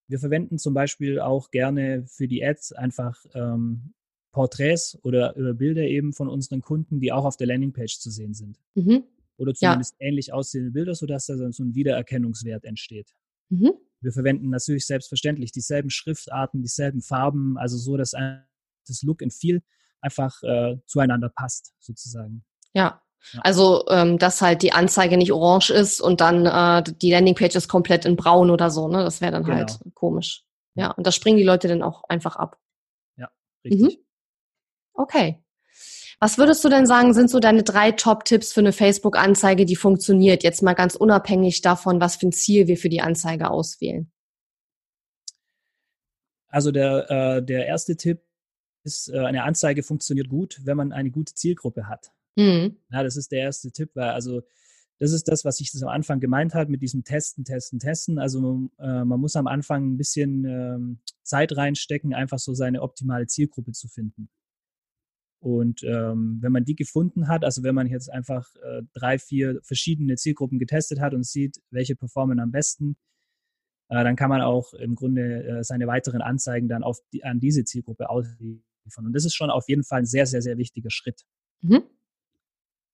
wir verwenden zum Beispiel auch gerne für die Ads einfach ähm, Porträts oder, oder Bilder eben von unseren Kunden, die auch auf der Landingpage zu sehen sind. Mhm oder zumindest ja. ähnlich aussehende Bilder, sodass da so ein Wiedererkennungswert entsteht. Mhm. Wir verwenden natürlich selbstverständlich dieselben Schriftarten, dieselben Farben, also so, dass das Look and Feel einfach äh, zueinander passt, sozusagen.
Ja. ja. Also, ähm, dass halt die Anzeige nicht orange ist und dann äh, die Landingpage ist komplett in braun oder so, ne? Das wäre dann genau. halt komisch. Ja, und da springen die Leute dann auch einfach ab.
Ja, richtig. Mhm.
Okay. Was würdest du denn sagen, sind so deine drei Top-Tipps für eine Facebook-Anzeige, die funktioniert? Jetzt mal ganz unabhängig davon, was für ein Ziel wir für die Anzeige auswählen.
Also der, äh, der erste Tipp ist, äh, eine Anzeige funktioniert gut, wenn man eine gute Zielgruppe hat. Mhm. Ja, das ist der erste Tipp, weil also das ist das, was ich das am Anfang gemeint habe mit diesem Testen, Testen, Testen. Also äh, man muss am Anfang ein bisschen ähm, Zeit reinstecken, einfach so seine optimale Zielgruppe zu finden. Und ähm, wenn man die gefunden hat, also wenn man jetzt einfach äh, drei, vier verschiedene Zielgruppen getestet hat und sieht, welche performen am besten, äh, dann kann man auch im Grunde äh, seine weiteren Anzeigen dann auf die, an diese Zielgruppe ausliefern. Und das ist schon auf jeden Fall ein sehr, sehr, sehr wichtiger Schritt. Mhm.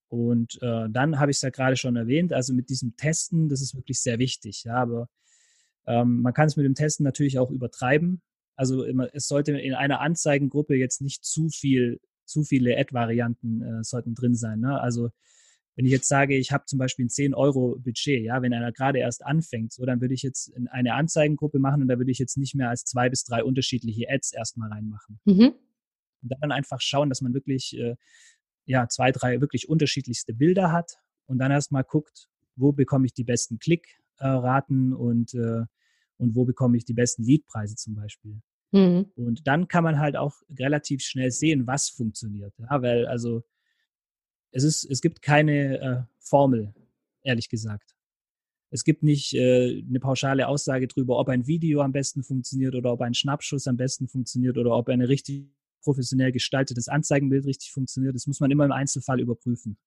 Und äh, dann habe ich es ja gerade schon erwähnt, also mit diesem Testen, das ist wirklich sehr wichtig. Ja, aber ähm, man kann es mit dem Testen natürlich auch übertreiben. Also es sollte in einer Anzeigengruppe jetzt nicht zu viel zu viele Ad-Varianten äh, sollten drin sein. Ne? Also wenn ich jetzt sage, ich habe zum Beispiel ein 10 Euro Budget, ja, wenn einer gerade erst anfängt, so dann würde ich jetzt in eine Anzeigengruppe machen und da würde ich jetzt nicht mehr als zwei bis drei unterschiedliche Ads erstmal reinmachen. Mhm. Und dann einfach schauen, dass man wirklich äh, ja zwei, drei wirklich unterschiedlichste Bilder hat und dann erstmal guckt, wo bekomme ich die besten Klickraten und äh, und wo bekomme ich die besten Leadpreise zum Beispiel. Mhm. Und dann kann man halt auch relativ schnell sehen, was funktioniert. Ja, weil also es ist, es gibt keine äh, Formel, ehrlich gesagt. Es gibt nicht äh, eine pauschale Aussage darüber, ob ein Video am besten funktioniert oder ob ein Schnappschuss am besten funktioniert oder ob ein richtig professionell gestaltetes Anzeigenbild richtig funktioniert. Das muss man immer im Einzelfall überprüfen.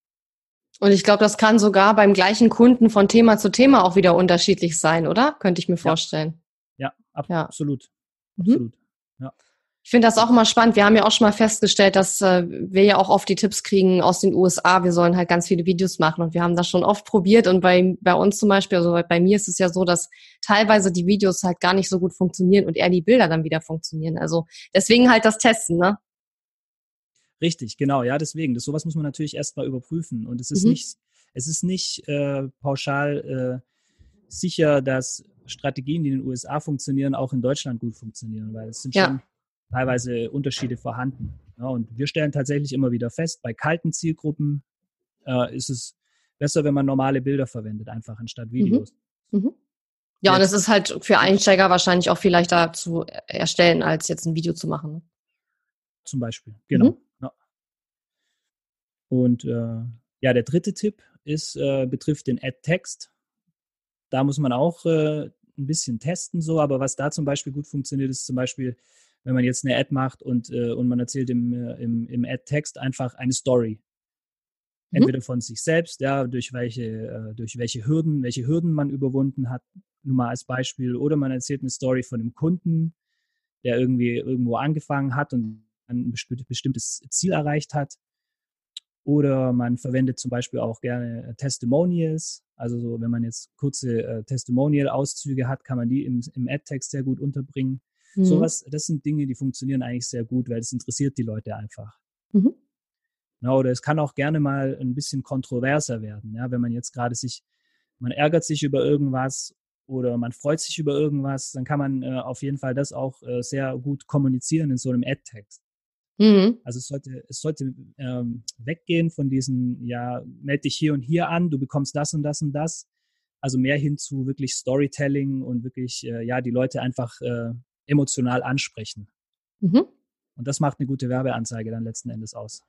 Und ich glaube, das kann sogar beim gleichen Kunden von Thema zu Thema auch wieder unterschiedlich sein, oder? Könnte ich mir vorstellen.
Ja, ja, ab ja. Absolut. Mhm. Absolut. Ja.
Ich finde das auch immer spannend. Wir haben ja auch schon mal festgestellt, dass äh, wir ja auch oft die Tipps kriegen aus den USA. Wir sollen halt ganz viele Videos machen und wir haben das schon oft probiert. Und bei, bei uns zum Beispiel, also bei mir ist es ja so, dass teilweise die Videos halt gar nicht so gut funktionieren und eher die Bilder dann wieder funktionieren. Also deswegen halt das Testen, ne?
Richtig, genau, ja, deswegen. Das sowas muss man natürlich erstmal überprüfen. Und es ist mhm. nicht, es ist nicht äh, pauschal äh, sicher, dass Strategien, die in den USA funktionieren, auch in Deutschland gut funktionieren, weil es sind ja. schon teilweise Unterschiede vorhanden. Ja, und wir stellen tatsächlich immer wieder fest, bei kalten Zielgruppen äh, ist es besser, wenn man normale Bilder verwendet, einfach anstatt mhm. Videos. Mhm. Mhm.
Ja, und es ist halt für Einsteiger wahrscheinlich auch viel leichter zu erstellen, als jetzt ein Video zu machen. Ne?
Zum Beispiel, genau. Mhm. Ja. Und äh, ja, der dritte Tipp ist, äh, betrifft den Ad-Text. Da muss man auch äh, ein bisschen testen, so, aber was da zum Beispiel gut funktioniert, ist zum Beispiel wenn man jetzt eine Ad macht und, äh, und man erzählt im, äh, im, im Ad-Text einfach eine Story. Mhm. Entweder mhm. von sich selbst, ja, durch welche, äh, durch welche Hürden, welche Hürden man überwunden hat, nur mal als Beispiel, oder man erzählt eine Story von einem Kunden, der irgendwie irgendwo angefangen hat und ein bestimmtes Ziel erreicht hat. Oder man verwendet zum Beispiel auch gerne äh, Testimonials. Also so, wenn man jetzt kurze äh, Testimonial-Auszüge hat, kann man die im, im Ad-Text sehr gut unterbringen. Mhm. Sowas, das sind Dinge, die funktionieren eigentlich sehr gut, weil es interessiert die Leute einfach. Mhm. Ja, oder es kann auch gerne mal ein bisschen kontroverser werden, ja, wenn man jetzt gerade sich, man ärgert sich über irgendwas oder man freut sich über irgendwas, dann kann man äh, auf jeden Fall das auch äh, sehr gut kommunizieren in so einem Ad-Text. Mhm. Also es sollte, es sollte ähm, weggehen von diesen, ja, melde dich hier und hier an, du bekommst das und das und das. Also mehr hin zu wirklich Storytelling und wirklich, äh, ja, die Leute einfach äh, emotional ansprechen. Mhm. Und das macht eine gute Werbeanzeige dann letzten Endes aus.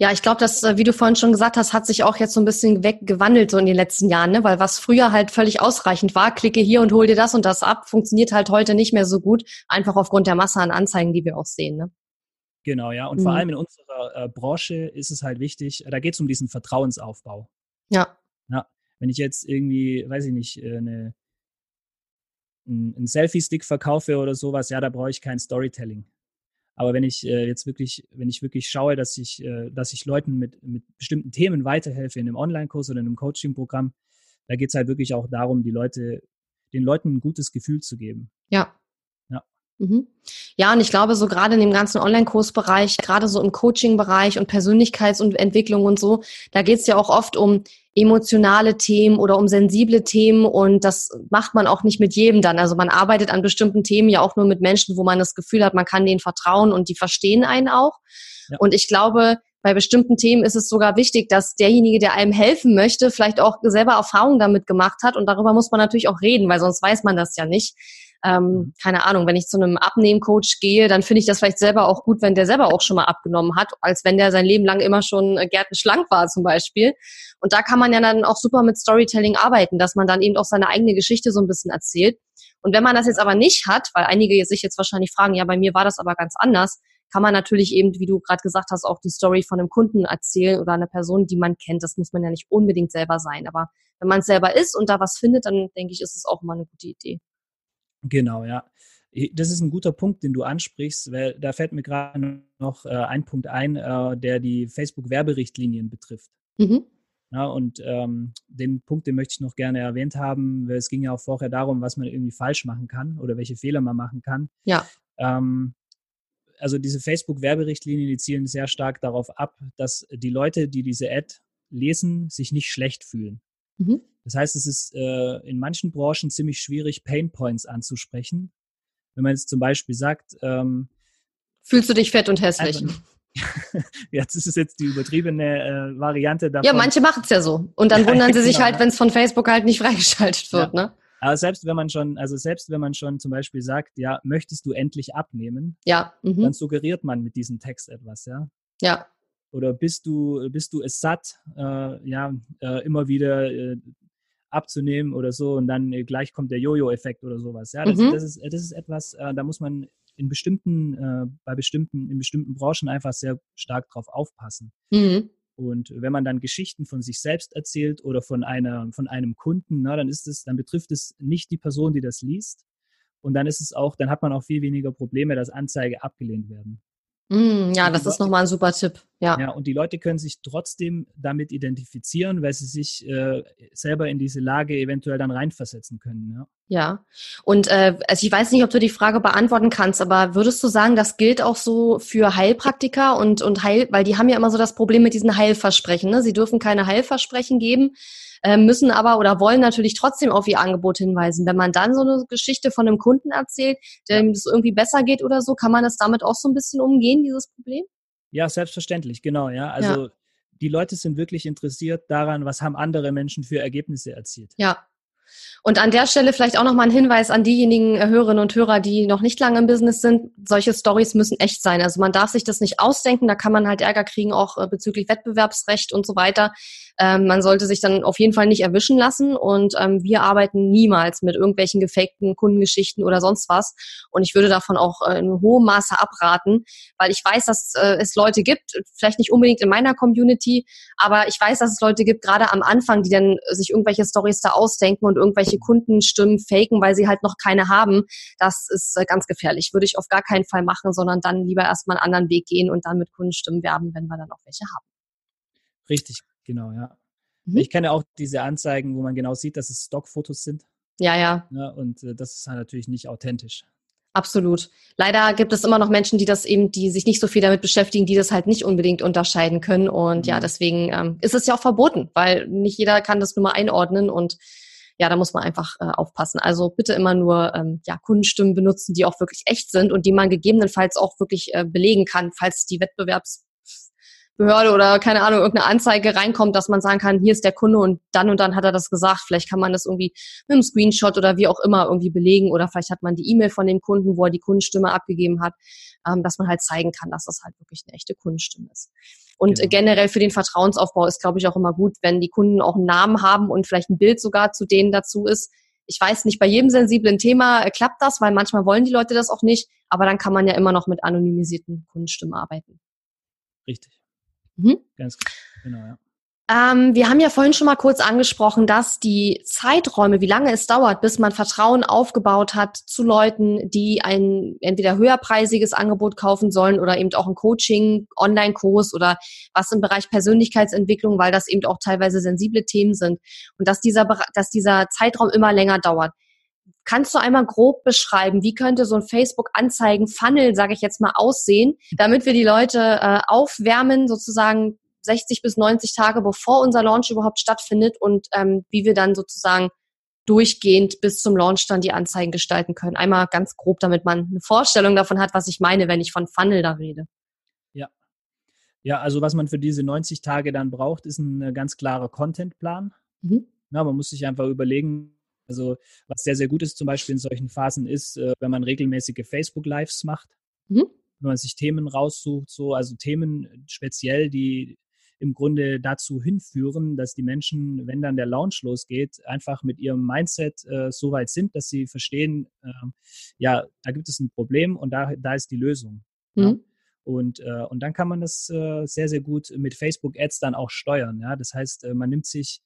Ja, ich glaube, dass, äh, wie du vorhin schon gesagt hast, hat sich auch jetzt so ein bisschen weggewandelt so in den letzten Jahren, ne? Weil was früher halt völlig ausreichend war, klicke hier und hol dir das und das ab, funktioniert halt heute nicht mehr so gut, einfach aufgrund der Masse an Anzeigen, die wir auch sehen, ne?
Genau, ja. Und mhm. vor allem in unserer äh, Branche ist es halt wichtig, da geht es um diesen Vertrauensaufbau.
Ja.
Ja. Wenn ich jetzt irgendwie, weiß ich nicht, äh, eine einen Selfie-Stick verkaufe oder sowas, ja, da brauche ich kein Storytelling. Aber wenn ich äh, jetzt wirklich, wenn ich wirklich schaue, dass ich, äh, dass ich Leuten mit, mit bestimmten Themen weiterhelfe in einem Online-Kurs oder in einem Coaching-Programm, da geht es halt wirklich auch darum, die Leute, den Leuten ein gutes Gefühl zu geben.
Ja. Ja. Mhm. Ja, und ich glaube, so gerade in dem ganzen Online-Kursbereich, gerade so im Coaching-Bereich und Persönlichkeitsentwicklung und so, da geht es ja auch oft um emotionale Themen oder um sensible Themen und das macht man auch nicht mit jedem dann. Also man arbeitet an bestimmten Themen ja auch nur mit Menschen, wo man das Gefühl hat, man kann denen vertrauen und die verstehen einen auch. Ja. Und ich glaube, bei bestimmten Themen ist es sogar wichtig, dass derjenige, der einem helfen möchte, vielleicht auch selber Erfahrungen damit gemacht hat und darüber muss man natürlich auch reden, weil sonst weiß man das ja nicht. Ähm, mhm. keine Ahnung, wenn ich zu einem Abnehmcoach gehe, dann finde ich das vielleicht selber auch gut, wenn der selber auch schon mal abgenommen hat, als wenn der sein Leben lang immer schon äh, gärtenschlank war zum Beispiel. Und da kann man ja dann auch super mit Storytelling arbeiten, dass man dann eben auch seine eigene Geschichte so ein bisschen erzählt. Und wenn man das jetzt aber nicht hat, weil einige sich jetzt wahrscheinlich fragen, ja, bei mir war das aber ganz anders, kann man natürlich eben, wie du gerade gesagt hast, auch die Story von einem Kunden erzählen oder einer Person, die man kennt. Das muss man ja nicht unbedingt selber sein. Aber wenn man es selber ist und da was findet, dann denke ich, ist es auch immer eine gute Idee.
Genau, ja. Das ist ein guter Punkt, den du ansprichst, weil da fällt mir gerade noch äh, ein Punkt ein, äh, der die Facebook-Werberichtlinien betrifft. Mhm. Ja, und ähm, den Punkt, den möchte ich noch gerne erwähnt haben, weil es ging ja auch vorher darum, was man irgendwie falsch machen kann oder welche Fehler man machen kann.
Ja.
Ähm, also diese Facebook-Werberichtlinien, die zielen sehr stark darauf ab, dass die Leute, die diese Ad lesen, sich nicht schlecht fühlen. Mhm. Das heißt, es ist äh, in manchen Branchen ziemlich schwierig, Pain Points anzusprechen. Wenn man jetzt zum Beispiel sagt, ähm,
fühlst du dich fett und hässlich?
jetzt ist es jetzt die übertriebene äh, Variante
davon. Ja, manche machen es ja so. Und dann wundern sie sich genau, halt, wenn es von Facebook halt nicht freigeschaltet wird, ja. ne?
Aber selbst wenn man schon, also selbst wenn man schon zum Beispiel sagt, ja, möchtest du endlich abnehmen,
ja,
mhm. dann suggeriert man mit diesem Text etwas, ja.
Ja.
Oder bist du, bist du es satt, äh, ja, äh, immer wieder äh, abzunehmen oder so und dann äh, gleich kommt der Jojo-Effekt oder sowas. Ja, das, mhm. das, ist, das ist etwas, äh, da muss man in bestimmten, äh, bei bestimmten, in bestimmten Branchen einfach sehr stark drauf aufpassen. Mhm. Und wenn man dann Geschichten von sich selbst erzählt oder von einer, von einem Kunden, na, dann ist es, dann betrifft es nicht die Person, die das liest. Und dann ist es auch, dann hat man auch viel weniger Probleme, dass Anzeige abgelehnt werden.
Mm, ja, das ist nochmal ein super Tipp. Ja.
ja, und die Leute können sich trotzdem damit identifizieren, weil sie sich äh, selber in diese Lage eventuell dann reinversetzen können. Ja,
ja. und äh, also ich weiß nicht, ob du die Frage beantworten kannst, aber würdest du sagen, das gilt auch so für Heilpraktiker und, und Heil, weil die haben ja immer so das Problem mit diesen Heilversprechen. Ne? Sie dürfen keine Heilversprechen geben äh, müssen aber oder wollen natürlich trotzdem auf ihr Angebot hinweisen. Wenn man dann so eine Geschichte von einem Kunden erzählt, dem es irgendwie besser geht oder so, kann man das damit auch so ein bisschen umgehen, dieses Problem?
Ja, selbstverständlich, genau, ja. Also ja. die Leute sind wirklich interessiert daran, was haben andere Menschen für Ergebnisse erzielt.
Ja, und an der Stelle vielleicht auch nochmal ein Hinweis an diejenigen äh, Hörerinnen und Hörer, die noch nicht lange im Business sind. Solche Stories müssen echt sein. Also man darf sich das nicht ausdenken. Da kann man halt Ärger kriegen, auch äh, bezüglich Wettbewerbsrecht und so weiter. Ähm, man sollte sich dann auf jeden Fall nicht erwischen lassen. Und ähm, wir arbeiten niemals mit irgendwelchen gefakten Kundengeschichten oder sonst was. Und ich würde davon auch äh, in hohem Maße abraten, weil ich weiß, dass äh, es Leute gibt, vielleicht nicht unbedingt in meiner Community, aber ich weiß, dass es Leute gibt, gerade am Anfang, die dann sich irgendwelche Stories da ausdenken und irgendwelche Kundenstimmen faken, weil sie halt noch keine haben. Das ist äh, ganz gefährlich. Würde ich auf gar keinen Fall machen, sondern dann lieber erstmal einen anderen Weg gehen und dann mit Kundenstimmen werben, wenn wir dann auch welche haben.
Richtig, genau, ja. Mhm. Ich kenne auch diese Anzeigen, wo man genau sieht, dass es Stockfotos sind.
Ja, ja.
ja und äh, das ist halt natürlich nicht authentisch.
Absolut. Leider gibt es immer noch Menschen, die das eben, die sich nicht so viel damit beschäftigen, die das halt nicht unbedingt unterscheiden können. Und mhm. ja, deswegen ähm, ist es ja auch verboten, weil nicht jeder kann das nur mal einordnen und ja, da muss man einfach äh, aufpassen. Also bitte immer nur ähm, ja, Kundenstimmen benutzen, die auch wirklich echt sind und die man gegebenenfalls auch wirklich äh, belegen kann, falls die Wettbewerbs Behörde oder keine Ahnung, irgendeine Anzeige reinkommt, dass man sagen kann, hier ist der Kunde und dann und dann hat er das gesagt. Vielleicht kann man das irgendwie mit einem Screenshot oder wie auch immer irgendwie belegen oder vielleicht hat man die E-Mail von dem Kunden, wo er die Kundenstimme abgegeben hat, ähm, dass man halt zeigen kann, dass das halt wirklich eine echte Kundenstimme ist. Und genau. generell für den Vertrauensaufbau ist, glaube ich, auch immer gut, wenn die Kunden auch einen Namen haben und vielleicht ein Bild sogar zu denen dazu ist. Ich weiß nicht, bei jedem sensiblen Thema äh, klappt das, weil manchmal wollen die Leute das auch nicht, aber dann kann man ja immer noch mit anonymisierten Kundenstimmen arbeiten.
Richtig. Mhm. Ganz genau, ja.
Ähm, wir haben ja vorhin schon mal kurz angesprochen, dass die Zeiträume, wie lange es dauert, bis man Vertrauen aufgebaut hat zu Leuten, die ein entweder höherpreisiges Angebot kaufen sollen oder eben auch ein Coaching, Online-Kurs oder was im Bereich Persönlichkeitsentwicklung, weil das eben auch teilweise sensible Themen sind und dass dieser, dass dieser Zeitraum immer länger dauert. Kannst du einmal grob beschreiben, wie könnte so ein Facebook-Anzeigen-Funnel, sage ich jetzt mal, aussehen, damit wir die Leute äh, aufwärmen, sozusagen 60 bis 90 Tage, bevor unser Launch überhaupt stattfindet und ähm, wie wir dann sozusagen durchgehend bis zum Launch dann die Anzeigen gestalten können. Einmal ganz grob, damit man eine Vorstellung davon hat, was ich meine, wenn ich von Funnel da rede.
Ja. Ja, also was man für diese 90 Tage dann braucht, ist ein äh, ganz klarer Contentplan. Mhm. Ja, man muss sich einfach überlegen, also was sehr, sehr gut ist zum Beispiel in solchen Phasen ist, äh, wenn man regelmäßige Facebook-Lives macht, mhm. wenn man sich Themen raussucht, so, also Themen speziell, die im Grunde dazu hinführen, dass die Menschen, wenn dann der Launch losgeht, einfach mit ihrem Mindset äh, so weit sind, dass sie verstehen, äh, ja, da gibt es ein Problem und da, da ist die Lösung. Mhm. Ja? Und, äh, und dann kann man das äh, sehr, sehr gut mit Facebook-Ads dann auch steuern. Ja? Das heißt, äh, man nimmt sich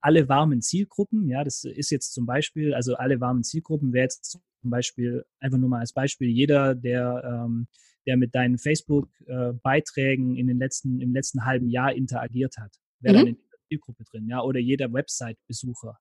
alle warmen Zielgruppen. Ja, das ist jetzt zum Beispiel, also alle warmen Zielgruppen wäre jetzt zum Beispiel, einfach nur mal als Beispiel, jeder, der, ähm, der mit deinen Facebook-Beiträgen in den letzten, im letzten halben Jahr interagiert hat, wäre mhm. dann in der Zielgruppe drin, ja, oder jeder Website-Besucher.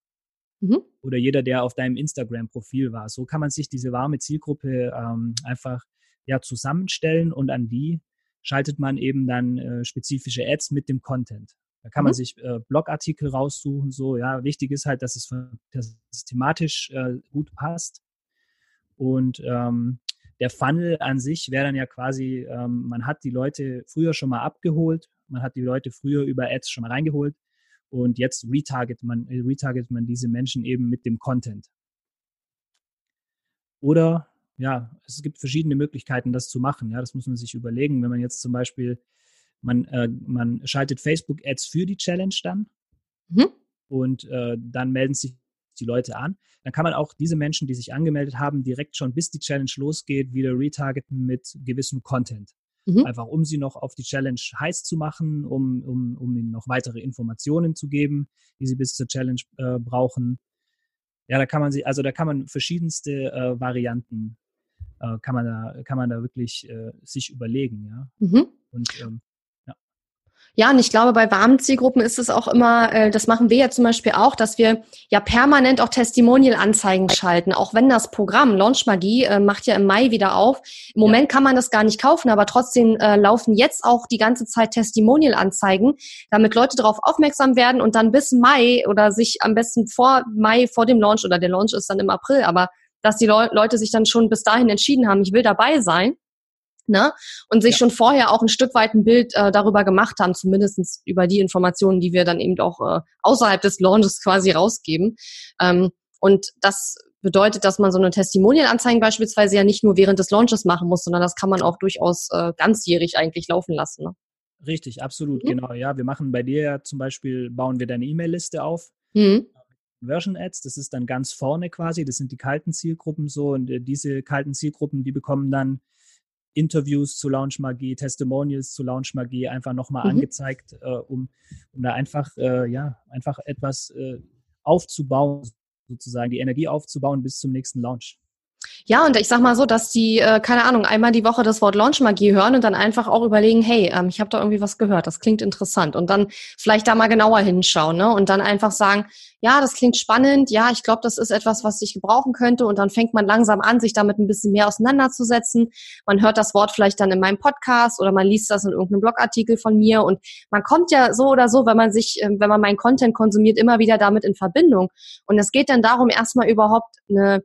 Mhm. Oder jeder, der auf deinem Instagram-Profil war. So kann man sich diese warme Zielgruppe ähm, einfach ja, zusammenstellen und an die schaltet man eben dann äh, spezifische Ads mit dem Content. Da kann man mhm. sich äh, Blogartikel raussuchen, so, ja. Wichtig ist halt, dass es, dass es thematisch äh, gut passt. Und ähm, der Funnel an sich wäre dann ja quasi, ähm, man hat die Leute früher schon mal abgeholt, man hat die Leute früher über Ads schon mal reingeholt und jetzt retarget man, äh, retarget man diese Menschen eben mit dem Content. Oder ja, es gibt verschiedene Möglichkeiten, das zu machen. Ja, das muss man sich überlegen. Wenn man jetzt zum Beispiel man, äh, man schaltet Facebook-Ads für die Challenge dann mhm. und äh, dann melden sich die Leute an. Dann kann man auch diese Menschen, die sich angemeldet haben, direkt schon bis die Challenge losgeht, wieder retargeten mit gewissem Content. Mhm. Einfach um sie noch auf die Challenge heiß zu machen, um, um, um ihnen noch weitere Informationen zu geben, die sie bis zur Challenge äh, brauchen. ja, da kann man sie, also da kann man verschiedenste äh, Varianten äh, kann man da, kann man da wirklich äh, sich überlegen, ja. Mhm. Und ähm,
ja, und ich glaube, bei warmen Zielgruppen ist es auch immer, äh, das machen wir ja zum Beispiel auch, dass wir ja permanent auch Testimonial-Anzeigen schalten, auch wenn das Programm Launch Magie äh, macht ja im Mai wieder auf. Im Moment kann man das gar nicht kaufen, aber trotzdem äh, laufen jetzt auch die ganze Zeit Testimonial-Anzeigen, damit Leute darauf aufmerksam werden und dann bis Mai oder sich am besten vor Mai, vor dem Launch oder der Launch ist dann im April, aber dass die Le Leute sich dann schon bis dahin entschieden haben, ich will dabei sein ne? Und sich ja. schon vorher auch ein Stück weit ein Bild äh, darüber gemacht haben, zumindestens über die Informationen, die wir dann eben auch äh, außerhalb des Launches quasi rausgeben. Ähm, und das bedeutet, dass man so eine Testimonial-Anzeigen beispielsweise ja nicht nur während des Launches machen muss, sondern das kann man auch durchaus äh, ganzjährig eigentlich laufen lassen. Ne?
Richtig, absolut, mhm. genau. Ja, wir machen bei dir ja zum Beispiel, bauen wir deine E-Mail-Liste auf. Mhm. Version Ads, das ist dann ganz vorne quasi, das sind die kalten Zielgruppen so und äh, diese kalten Zielgruppen, die bekommen dann Interviews zu Launch Magie, Testimonials zu Launch Magie einfach nochmal mhm. angezeigt, äh, um, um da einfach, äh, ja, einfach etwas äh, aufzubauen, sozusagen die Energie aufzubauen bis zum nächsten Launch.
Ja, und ich sag mal so, dass die, äh, keine Ahnung, einmal die Woche das Wort Launchmagie hören und dann einfach auch überlegen, hey, ähm, ich habe da irgendwie was gehört, das klingt interessant. Und dann vielleicht da mal genauer hinschauen, ne? Und dann einfach sagen, ja, das klingt spannend, ja, ich glaube, das ist etwas, was ich gebrauchen könnte. Und dann fängt man langsam an, sich damit ein bisschen mehr auseinanderzusetzen. Man hört das Wort vielleicht dann in meinem Podcast oder man liest das in irgendeinem Blogartikel von mir. Und man kommt ja so oder so, wenn man sich, ähm, wenn man meinen Content konsumiert, immer wieder damit in Verbindung. Und es geht dann darum, erstmal überhaupt eine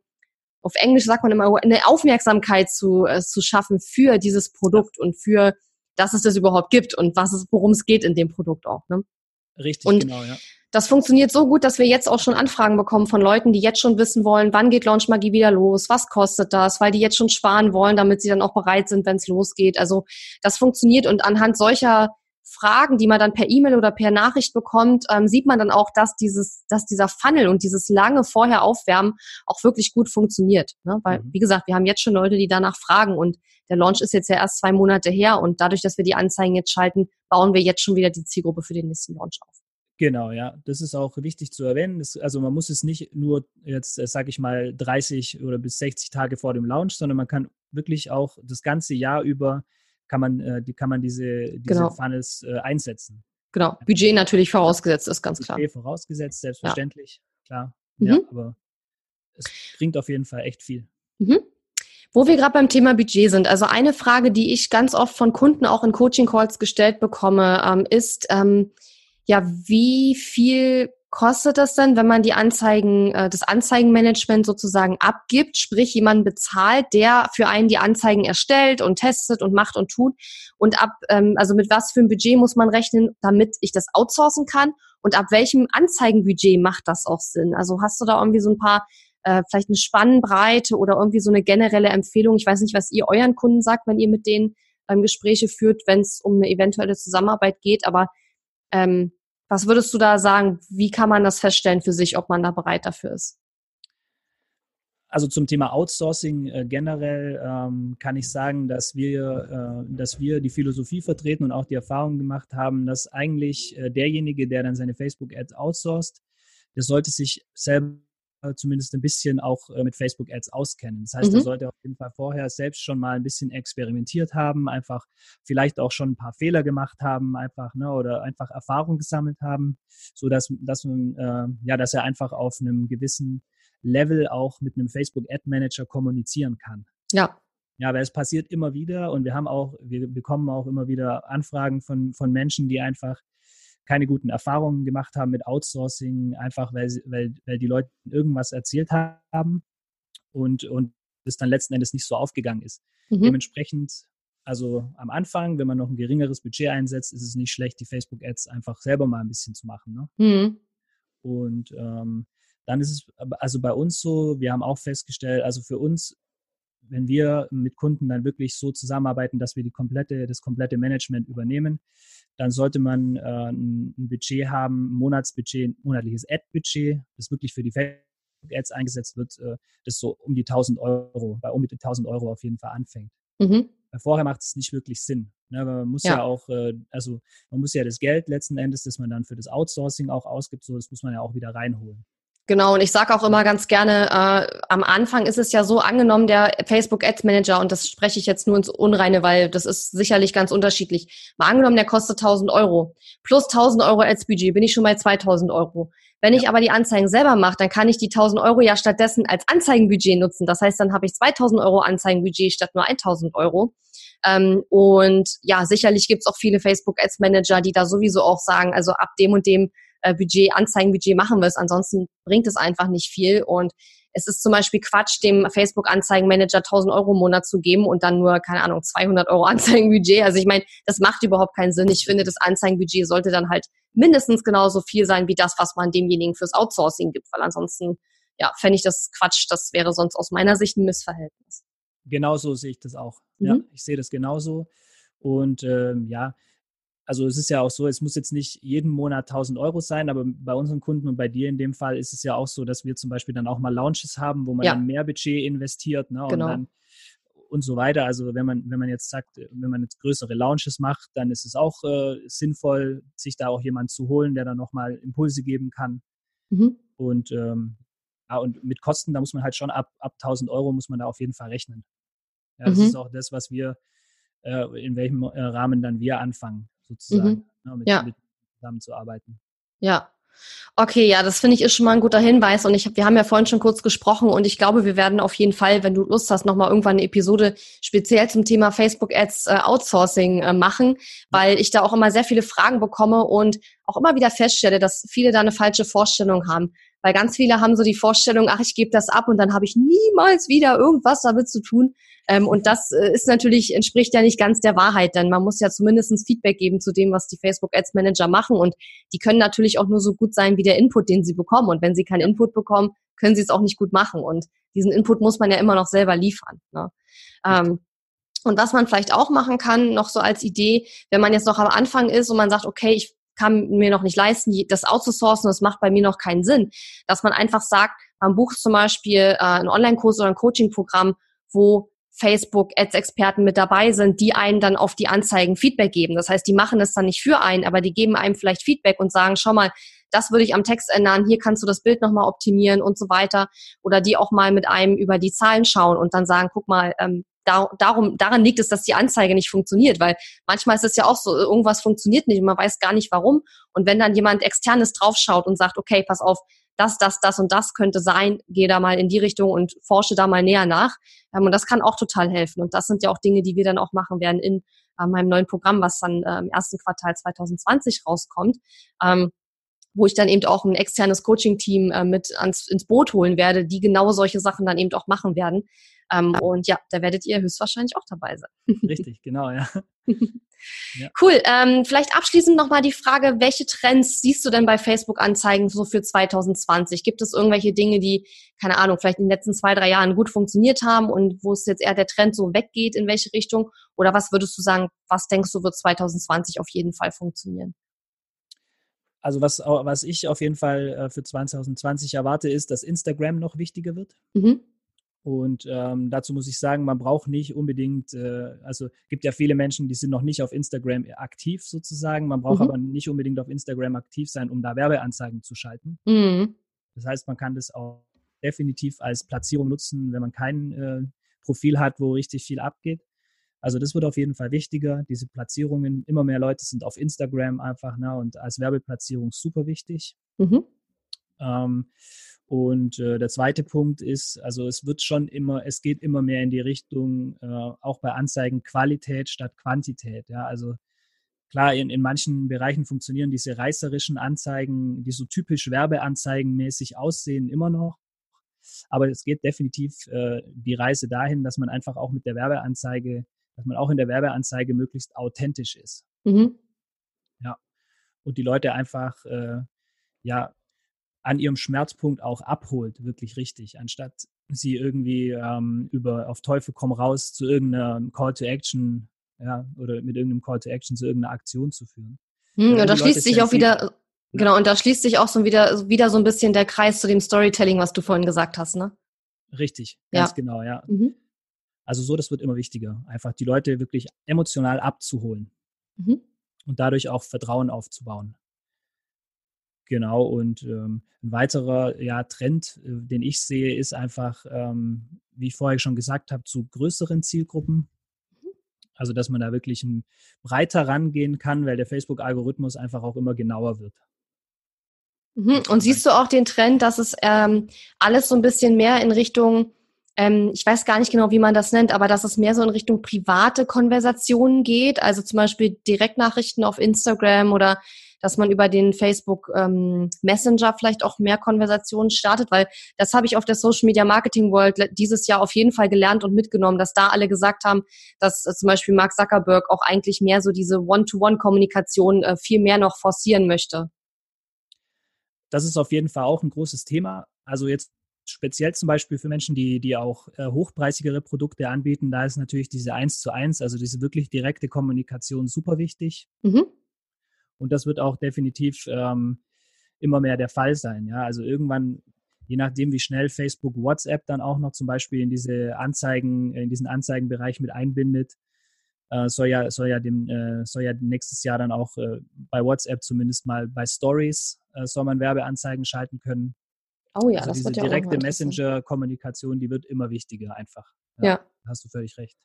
auf Englisch sagt man immer, eine Aufmerksamkeit zu, äh, zu schaffen für dieses Produkt und für, dass es das überhaupt gibt und was es, worum es geht in dem Produkt auch. Ne?
Richtig,
und
genau, ja.
Das funktioniert so gut, dass wir jetzt auch schon Anfragen bekommen von Leuten, die jetzt schon wissen wollen, wann geht Launch Magie wieder los, was kostet das, weil die jetzt schon sparen wollen, damit sie dann auch bereit sind, wenn es losgeht. Also das funktioniert und anhand solcher Fragen, die man dann per E-Mail oder per Nachricht bekommt, ähm, sieht man dann auch, dass dieses, dass dieser Funnel und dieses lange vorher Aufwärmen auch wirklich gut funktioniert. Ne? Weil, mhm. wie gesagt, wir haben jetzt schon Leute, die danach fragen und der Launch ist jetzt ja erst zwei Monate her und dadurch, dass wir die Anzeigen jetzt schalten, bauen wir jetzt schon wieder die Zielgruppe für den nächsten Launch auf.
Genau, ja, das ist auch wichtig zu erwähnen. Das, also man muss es nicht nur jetzt, äh, sage ich mal, 30 oder bis 60 Tage vor dem Launch, sondern man kann wirklich auch das ganze Jahr über kann man, äh, die, kann man diese, diese genau. Funnels äh, einsetzen.
Genau, Budget natürlich vorausgesetzt ist ganz klar.
Budget vorausgesetzt, selbstverständlich, ja. klar. Mhm. Ja, aber es bringt auf jeden Fall echt viel. Mhm.
Wo wir gerade beim Thema Budget sind, also eine Frage, die ich ganz oft von Kunden auch in Coaching-Calls gestellt bekomme, ähm, ist, ähm, ja, wie viel kostet das denn, wenn man die Anzeigen, äh, das Anzeigenmanagement sozusagen abgibt, sprich jemanden bezahlt, der für einen die Anzeigen erstellt und testet und macht und tut und ab, ähm, also mit was für ein Budget muss man rechnen, damit ich das outsourcen kann und ab welchem Anzeigenbudget macht das auch Sinn? Also hast du da irgendwie so ein paar äh, vielleicht eine Spannbreite oder irgendwie so eine generelle Empfehlung? Ich weiß nicht, was ihr euren Kunden sagt, wenn ihr mit denen ähm, Gespräche führt, wenn es um eine eventuelle Zusammenarbeit geht, aber ähm, was würdest du da sagen? Wie kann man das feststellen für sich, ob man da bereit dafür ist?
Also zum Thema Outsourcing äh, generell ähm, kann ich sagen, dass wir, äh, dass wir die Philosophie vertreten und auch die Erfahrung gemacht haben, dass eigentlich äh, derjenige, der dann seine Facebook-Ads outsourced, der sollte sich selber zumindest ein bisschen auch äh, mit Facebook Ads auskennen. Das heißt, mhm. er sollte auf jeden Fall vorher selbst schon mal ein bisschen experimentiert haben, einfach vielleicht auch schon ein paar Fehler gemacht haben, einfach, ne, oder einfach Erfahrung gesammelt haben, so dass, dass man, äh, ja, dass er einfach auf einem gewissen Level auch mit einem Facebook Ad Manager kommunizieren kann.
Ja.
Ja, aber es passiert immer wieder und wir haben auch, wir bekommen auch immer wieder Anfragen von, von Menschen, die einfach keine guten Erfahrungen gemacht haben mit Outsourcing, einfach weil, weil, weil die Leute irgendwas erzählt haben und, und es dann letzten Endes nicht so aufgegangen ist. Mhm. Dementsprechend, also am Anfang, wenn man noch ein geringeres Budget einsetzt, ist es nicht schlecht, die Facebook-Ads einfach selber mal ein bisschen zu machen. Ne? Mhm. Und ähm, dann ist es also bei uns so, wir haben auch festgestellt, also für uns wenn wir mit Kunden dann wirklich so zusammenarbeiten, dass wir die komplette, das komplette Management übernehmen, dann sollte man äh, ein, Budget haben, ein Monatsbudget, ein monatliches Ad-Budget, das wirklich für die Facebook-Ads eingesetzt wird, äh, das so um die 1000 Euro, bei um die 1000 Euro auf jeden Fall anfängt. Mhm. Vorher macht es nicht wirklich Sinn. Ne? Man muss ja, ja auch, äh, also man muss ja das Geld letzten Endes, das man dann für das Outsourcing auch ausgibt, so das muss man ja auch wieder reinholen.
Genau, und ich sage auch immer ganz gerne, äh, am Anfang ist es ja so angenommen, der Facebook Ads Manager, und das spreche ich jetzt nur ins Unreine, weil das ist sicherlich ganz unterschiedlich. Mal angenommen, der kostet 1000 Euro. Plus 1000 Euro Ads Budget, bin ich schon bei 2000 Euro. Wenn ja. ich aber die Anzeigen selber mache, dann kann ich die 1000 Euro ja stattdessen als Anzeigenbudget nutzen. Das heißt, dann habe ich 2000 Euro Anzeigenbudget statt nur 1000 Euro. Ähm, und ja, sicherlich gibt's auch viele Facebook Ads Manager, die da sowieso auch sagen, also ab dem und dem äh, Budget, Anzeigenbudget machen wir es. Ansonsten bringt es einfach nicht viel. Und es ist zum Beispiel Quatsch, dem Facebook-Anzeigenmanager 1000 Euro im Monat zu geben und dann nur, keine Ahnung, 200 Euro Anzeigenbudget. Also ich meine, das macht überhaupt keinen Sinn. Ich finde, das Anzeigenbudget sollte dann halt mindestens genauso viel sein wie das, was man demjenigen fürs Outsourcing gibt, weil ansonsten, ja, fände ich das Quatsch. Das wäre sonst aus meiner Sicht ein Missverhältnis.
Genauso sehe ich das auch. Mhm. Ja, ich sehe das genauso. Und ähm, ja, also es ist ja auch so, es muss jetzt nicht jeden Monat 1000 Euro sein, aber bei unseren Kunden und bei dir in dem Fall ist es ja auch so, dass wir zum Beispiel dann auch mal Launches haben, wo man ja. dann mehr Budget investiert ne, genau. und, dann, und so weiter. Also wenn man, wenn man jetzt sagt, wenn man jetzt größere Launches macht, dann ist es auch äh, sinnvoll, sich da auch jemanden zu holen, der dann nochmal Impulse geben kann. Mhm. Und, ähm, ja, und mit Kosten, da muss man halt schon ab, ab 1000 Euro muss man da auf jeden Fall rechnen. Ja, das mhm. ist auch das, was wir, äh, in welchem äh, Rahmen dann wir anfangen sozusagen, mhm. ne, mit,
ja.
mit zusammenzuarbeiten.
Ja, Okay, ja, das finde ich ist schon mal ein guter Hinweis und ich wir haben ja vorhin schon kurz gesprochen und ich glaube, wir werden auf jeden Fall, wenn du Lust hast, nochmal irgendwann eine Episode speziell zum Thema Facebook Ads äh, Outsourcing äh, machen, weil ich da auch immer sehr viele Fragen bekomme und auch immer wieder feststelle, dass viele da eine falsche Vorstellung haben. Weil ganz viele haben so die Vorstellung, ach, ich gebe das ab und dann habe ich niemals wieder irgendwas damit zu tun. Ähm, und das äh, ist natürlich, entspricht ja nicht ganz der Wahrheit, denn man muss ja zumindestens Feedback geben zu dem, was die Facebook Ads Manager machen. Und die können natürlich auch nur so gut sein wie der Input, den sie bekommen. Und wenn sie keinen Input bekommen, können sie es auch nicht gut machen. Und diesen Input muss man ja immer noch selber liefern. Ne? Ähm, und was man vielleicht auch machen kann, noch so als Idee, wenn man jetzt noch am Anfang ist und man sagt, okay, ich kann mir noch nicht leisten, das outzusourcen, das macht bei mir noch keinen Sinn, dass man einfach sagt, man bucht zum Beispiel äh, einen Online-Kurs oder ein Coaching-Programm, wo Facebook-Ads-Experten mit dabei sind, die einen dann auf die Anzeigen Feedback geben. Das heißt, die machen es dann nicht für einen, aber die geben einem vielleicht Feedback und sagen, schau mal, das würde ich am Text ändern, hier kannst du das Bild nochmal optimieren und so weiter. Oder die auch mal mit einem über die Zahlen schauen und dann sagen, guck mal, ähm, da, darum, daran liegt es, dass die Anzeige nicht funktioniert, weil manchmal ist es ja auch so, irgendwas funktioniert nicht und man weiß gar nicht warum. Und wenn dann jemand externes draufschaut und sagt, okay, pass auf, das, das, das und das könnte sein, geh da mal in die Richtung und forsche da mal näher nach. Ähm, und das kann auch total helfen. Und das sind ja auch Dinge, die wir dann auch machen werden in äh, meinem neuen Programm, was dann äh, im ersten Quartal 2020 rauskommt. Wo ich dann eben auch ein externes Coaching-Team äh, mit ans, ins Boot holen werde, die genau solche Sachen dann eben auch machen werden. Ähm, und ja, da werdet ihr höchstwahrscheinlich auch dabei sein.
Richtig, genau, ja.
Ja. Cool. Ähm, vielleicht abschließend nochmal die Frage, welche Trends siehst du denn bei Facebook-Anzeigen so für 2020? Gibt es irgendwelche Dinge, die, keine Ahnung, vielleicht in den letzten zwei, drei Jahren gut funktioniert haben und wo es jetzt eher der Trend so weggeht, in welche Richtung? Oder was würdest du sagen, was denkst du, wird 2020 auf jeden Fall funktionieren?
Also was, was ich auf jeden Fall äh, für 2020 erwarte, ist, dass Instagram noch wichtiger wird. Mhm. Und ähm, dazu muss ich sagen, man braucht nicht unbedingt, äh, also gibt ja viele Menschen, die sind noch nicht auf Instagram aktiv sozusagen. Man braucht mhm. aber nicht unbedingt auf Instagram aktiv sein, um da Werbeanzeigen zu schalten. Mhm. Das heißt, man kann das auch definitiv als Platzierung nutzen, wenn man kein äh, Profil hat, wo richtig viel abgeht. Also das wird auf jeden Fall wichtiger. Diese Platzierungen, immer mehr Leute sind auf Instagram einfach ne, und als Werbeplatzierung super wichtig. Mhm. Ähm, und äh, der zweite Punkt ist, also es wird schon immer, es geht immer mehr in die Richtung, äh, auch bei Anzeigen Qualität statt Quantität. Ja, also klar, in, in manchen Bereichen funktionieren diese reißerischen Anzeigen, die so typisch Werbeanzeigenmäßig aussehen, immer noch. Aber es geht definitiv äh, die Reise dahin, dass man einfach auch mit der Werbeanzeige, dass man auch in der Werbeanzeige möglichst authentisch ist. Mhm. Ja. Und die Leute einfach, äh, ja, an ihrem Schmerzpunkt auch abholt, wirklich richtig, anstatt sie irgendwie ähm, über auf Teufel komm raus zu irgendeinem Call to Action, ja, oder mit irgendeinem Call to Action zu irgendeiner Aktion zu führen.
Hm, und da schließt sich auch wieder, genau, und da schließt sich auch so wieder, wieder so ein bisschen der Kreis zu dem Storytelling, was du vorhin gesagt hast, ne?
Richtig, ganz ja. genau, ja. Mhm. Also so, das wird immer wichtiger, einfach die Leute wirklich emotional abzuholen mhm. und dadurch auch Vertrauen aufzubauen. Genau, und ähm, ein weiterer ja, Trend, äh, den ich sehe, ist einfach, ähm, wie ich vorher schon gesagt habe, zu größeren Zielgruppen. Mhm. Also, dass man da wirklich ein, breiter rangehen kann, weil der Facebook-Algorithmus einfach auch immer genauer wird.
Mhm. Und siehst du auch den Trend, dass es ähm, alles so ein bisschen mehr in Richtung, ähm, ich weiß gar nicht genau, wie man das nennt, aber dass es mehr so in Richtung private Konversationen geht, also zum Beispiel Direktnachrichten auf Instagram oder dass man über den Facebook ähm, Messenger vielleicht auch mehr Konversationen startet, weil das habe ich auf der Social Media Marketing World dieses Jahr auf jeden Fall gelernt und mitgenommen, dass da alle gesagt haben, dass äh, zum Beispiel Mark Zuckerberg auch eigentlich mehr so diese One-to-One-Kommunikation äh, viel mehr noch forcieren möchte.
Das ist auf jeden Fall auch ein großes Thema. Also jetzt speziell zum Beispiel für Menschen, die, die auch äh, hochpreisigere Produkte anbieten, da ist natürlich diese Eins zu eins, also diese wirklich direkte Kommunikation super wichtig. Mhm. Und das wird auch definitiv ähm, immer mehr der Fall sein. Ja, also irgendwann, je nachdem, wie schnell Facebook WhatsApp dann auch noch zum Beispiel in diese Anzeigen, in diesen Anzeigenbereich mit einbindet, äh, soll ja, soll ja dem, äh, soll ja nächstes Jahr dann auch äh, bei WhatsApp zumindest mal bei Stories äh, soll man Werbeanzeigen schalten können. Oh ja, also das diese wird ja direkte Messenger-Kommunikation, die wird immer wichtiger einfach. Ja, ja. Hast du völlig recht.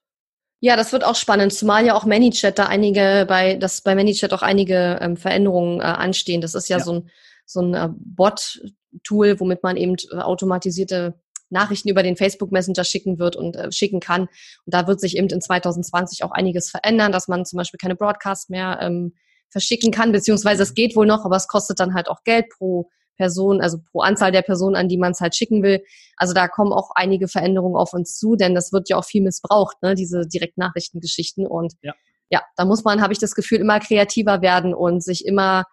Ja, das wird auch spannend, zumal ja auch ManyChat da einige bei, dass bei ManyChat auch einige ähm, Veränderungen äh, anstehen. Das ist ja, ja. so ein, so ein äh, Bot-Tool, womit man eben äh, automatisierte Nachrichten über den Facebook Messenger schicken wird und äh, schicken kann. Und da wird sich eben in 2020 auch einiges verändern, dass man zum Beispiel keine Broadcast mehr ähm, verschicken kann, beziehungsweise es geht wohl noch, aber es kostet dann halt auch Geld pro Person, also pro Anzahl der Personen, an die man es halt schicken will. Also da kommen auch einige Veränderungen auf uns zu, denn das wird ja auch viel missbraucht, ne, diese Direktnachrichtengeschichten. Und ja, ja da muss man, habe ich das Gefühl, immer kreativer werden und sich immer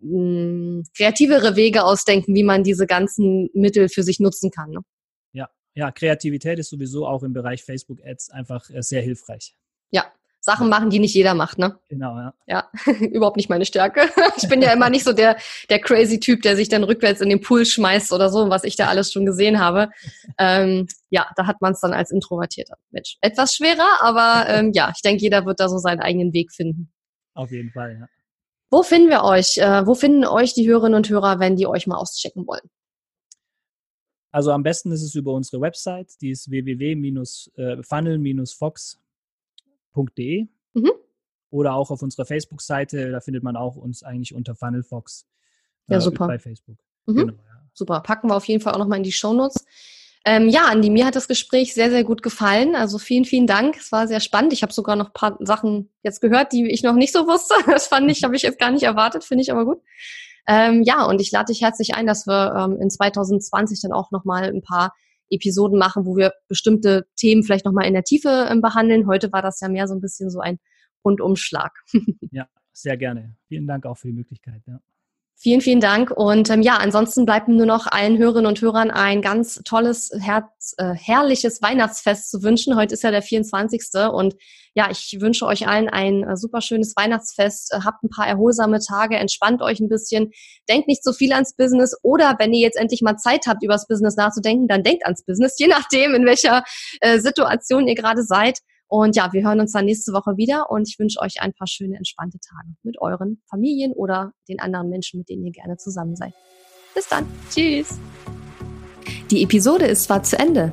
mh, hm, kreativere Wege ausdenken, wie man diese ganzen Mittel für sich nutzen kann. Ne?
Ja, ja, Kreativität ist sowieso auch im Bereich Facebook Ads einfach äh, sehr hilfreich.
Ja, Sachen machen, die nicht jeder macht, ne?
Genau, ja.
Ja, überhaupt nicht meine Stärke. Ich bin ja immer nicht so der, der crazy Typ, der sich dann rückwärts in den Pool schmeißt oder so, was ich da alles schon gesehen habe. Ähm, ja, da hat man es dann als introvertierter Mensch. Etwas schwerer, aber ähm, ja, ich denke, jeder wird da so seinen eigenen Weg finden.
Auf jeden Fall, ja.
Wo finden wir euch? Äh, wo finden euch die Hörerinnen und Hörer, wenn die euch mal auschecken wollen?
Also am besten ist es über unsere Website, die ist www-funnel-fox funnelfox.de mhm. oder auch auf unserer Facebook-Seite. Da findet man auch uns eigentlich unter Funnelfox
äh, ja, super. bei Facebook. Mhm. Genau, ja. Super. Packen wir auf jeden Fall auch nochmal in die Shownotes. Ähm, ja, Andi, mir hat das Gespräch sehr, sehr gut gefallen. Also vielen, vielen Dank. Es war sehr spannend. Ich habe sogar noch ein paar Sachen jetzt gehört, die ich noch nicht so wusste. Das fand ich, habe ich jetzt gar nicht erwartet, finde ich aber gut. Ähm, ja, und ich lade dich herzlich ein, dass wir ähm, in 2020 dann auch nochmal ein paar Episoden machen, wo wir bestimmte Themen vielleicht nochmal in der Tiefe ähm, behandeln. Heute war das ja mehr so ein bisschen so ein Rundumschlag.
ja, sehr gerne. Vielen Dank auch für die Möglichkeit. Ja.
Vielen, vielen Dank. Und ähm, ja, ansonsten bleibt nur noch allen Hörerinnen und Hörern ein ganz tolles, herz, äh, herrliches Weihnachtsfest zu wünschen. Heute ist ja der 24. Und ja, ich wünsche euch allen ein äh, super schönes Weihnachtsfest. Äh, habt ein paar erholsame Tage, entspannt euch ein bisschen, denkt nicht so viel ans Business oder wenn ihr jetzt endlich mal Zeit habt, über das Business nachzudenken, dann denkt ans Business, je nachdem, in welcher äh, Situation ihr gerade seid. Und ja, wir hören uns dann nächste Woche wieder und ich wünsche euch ein paar schöne, entspannte Tage mit euren Familien oder den anderen Menschen, mit denen ihr gerne zusammen seid. Bis dann. Tschüss. Die Episode ist zwar zu Ende,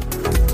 you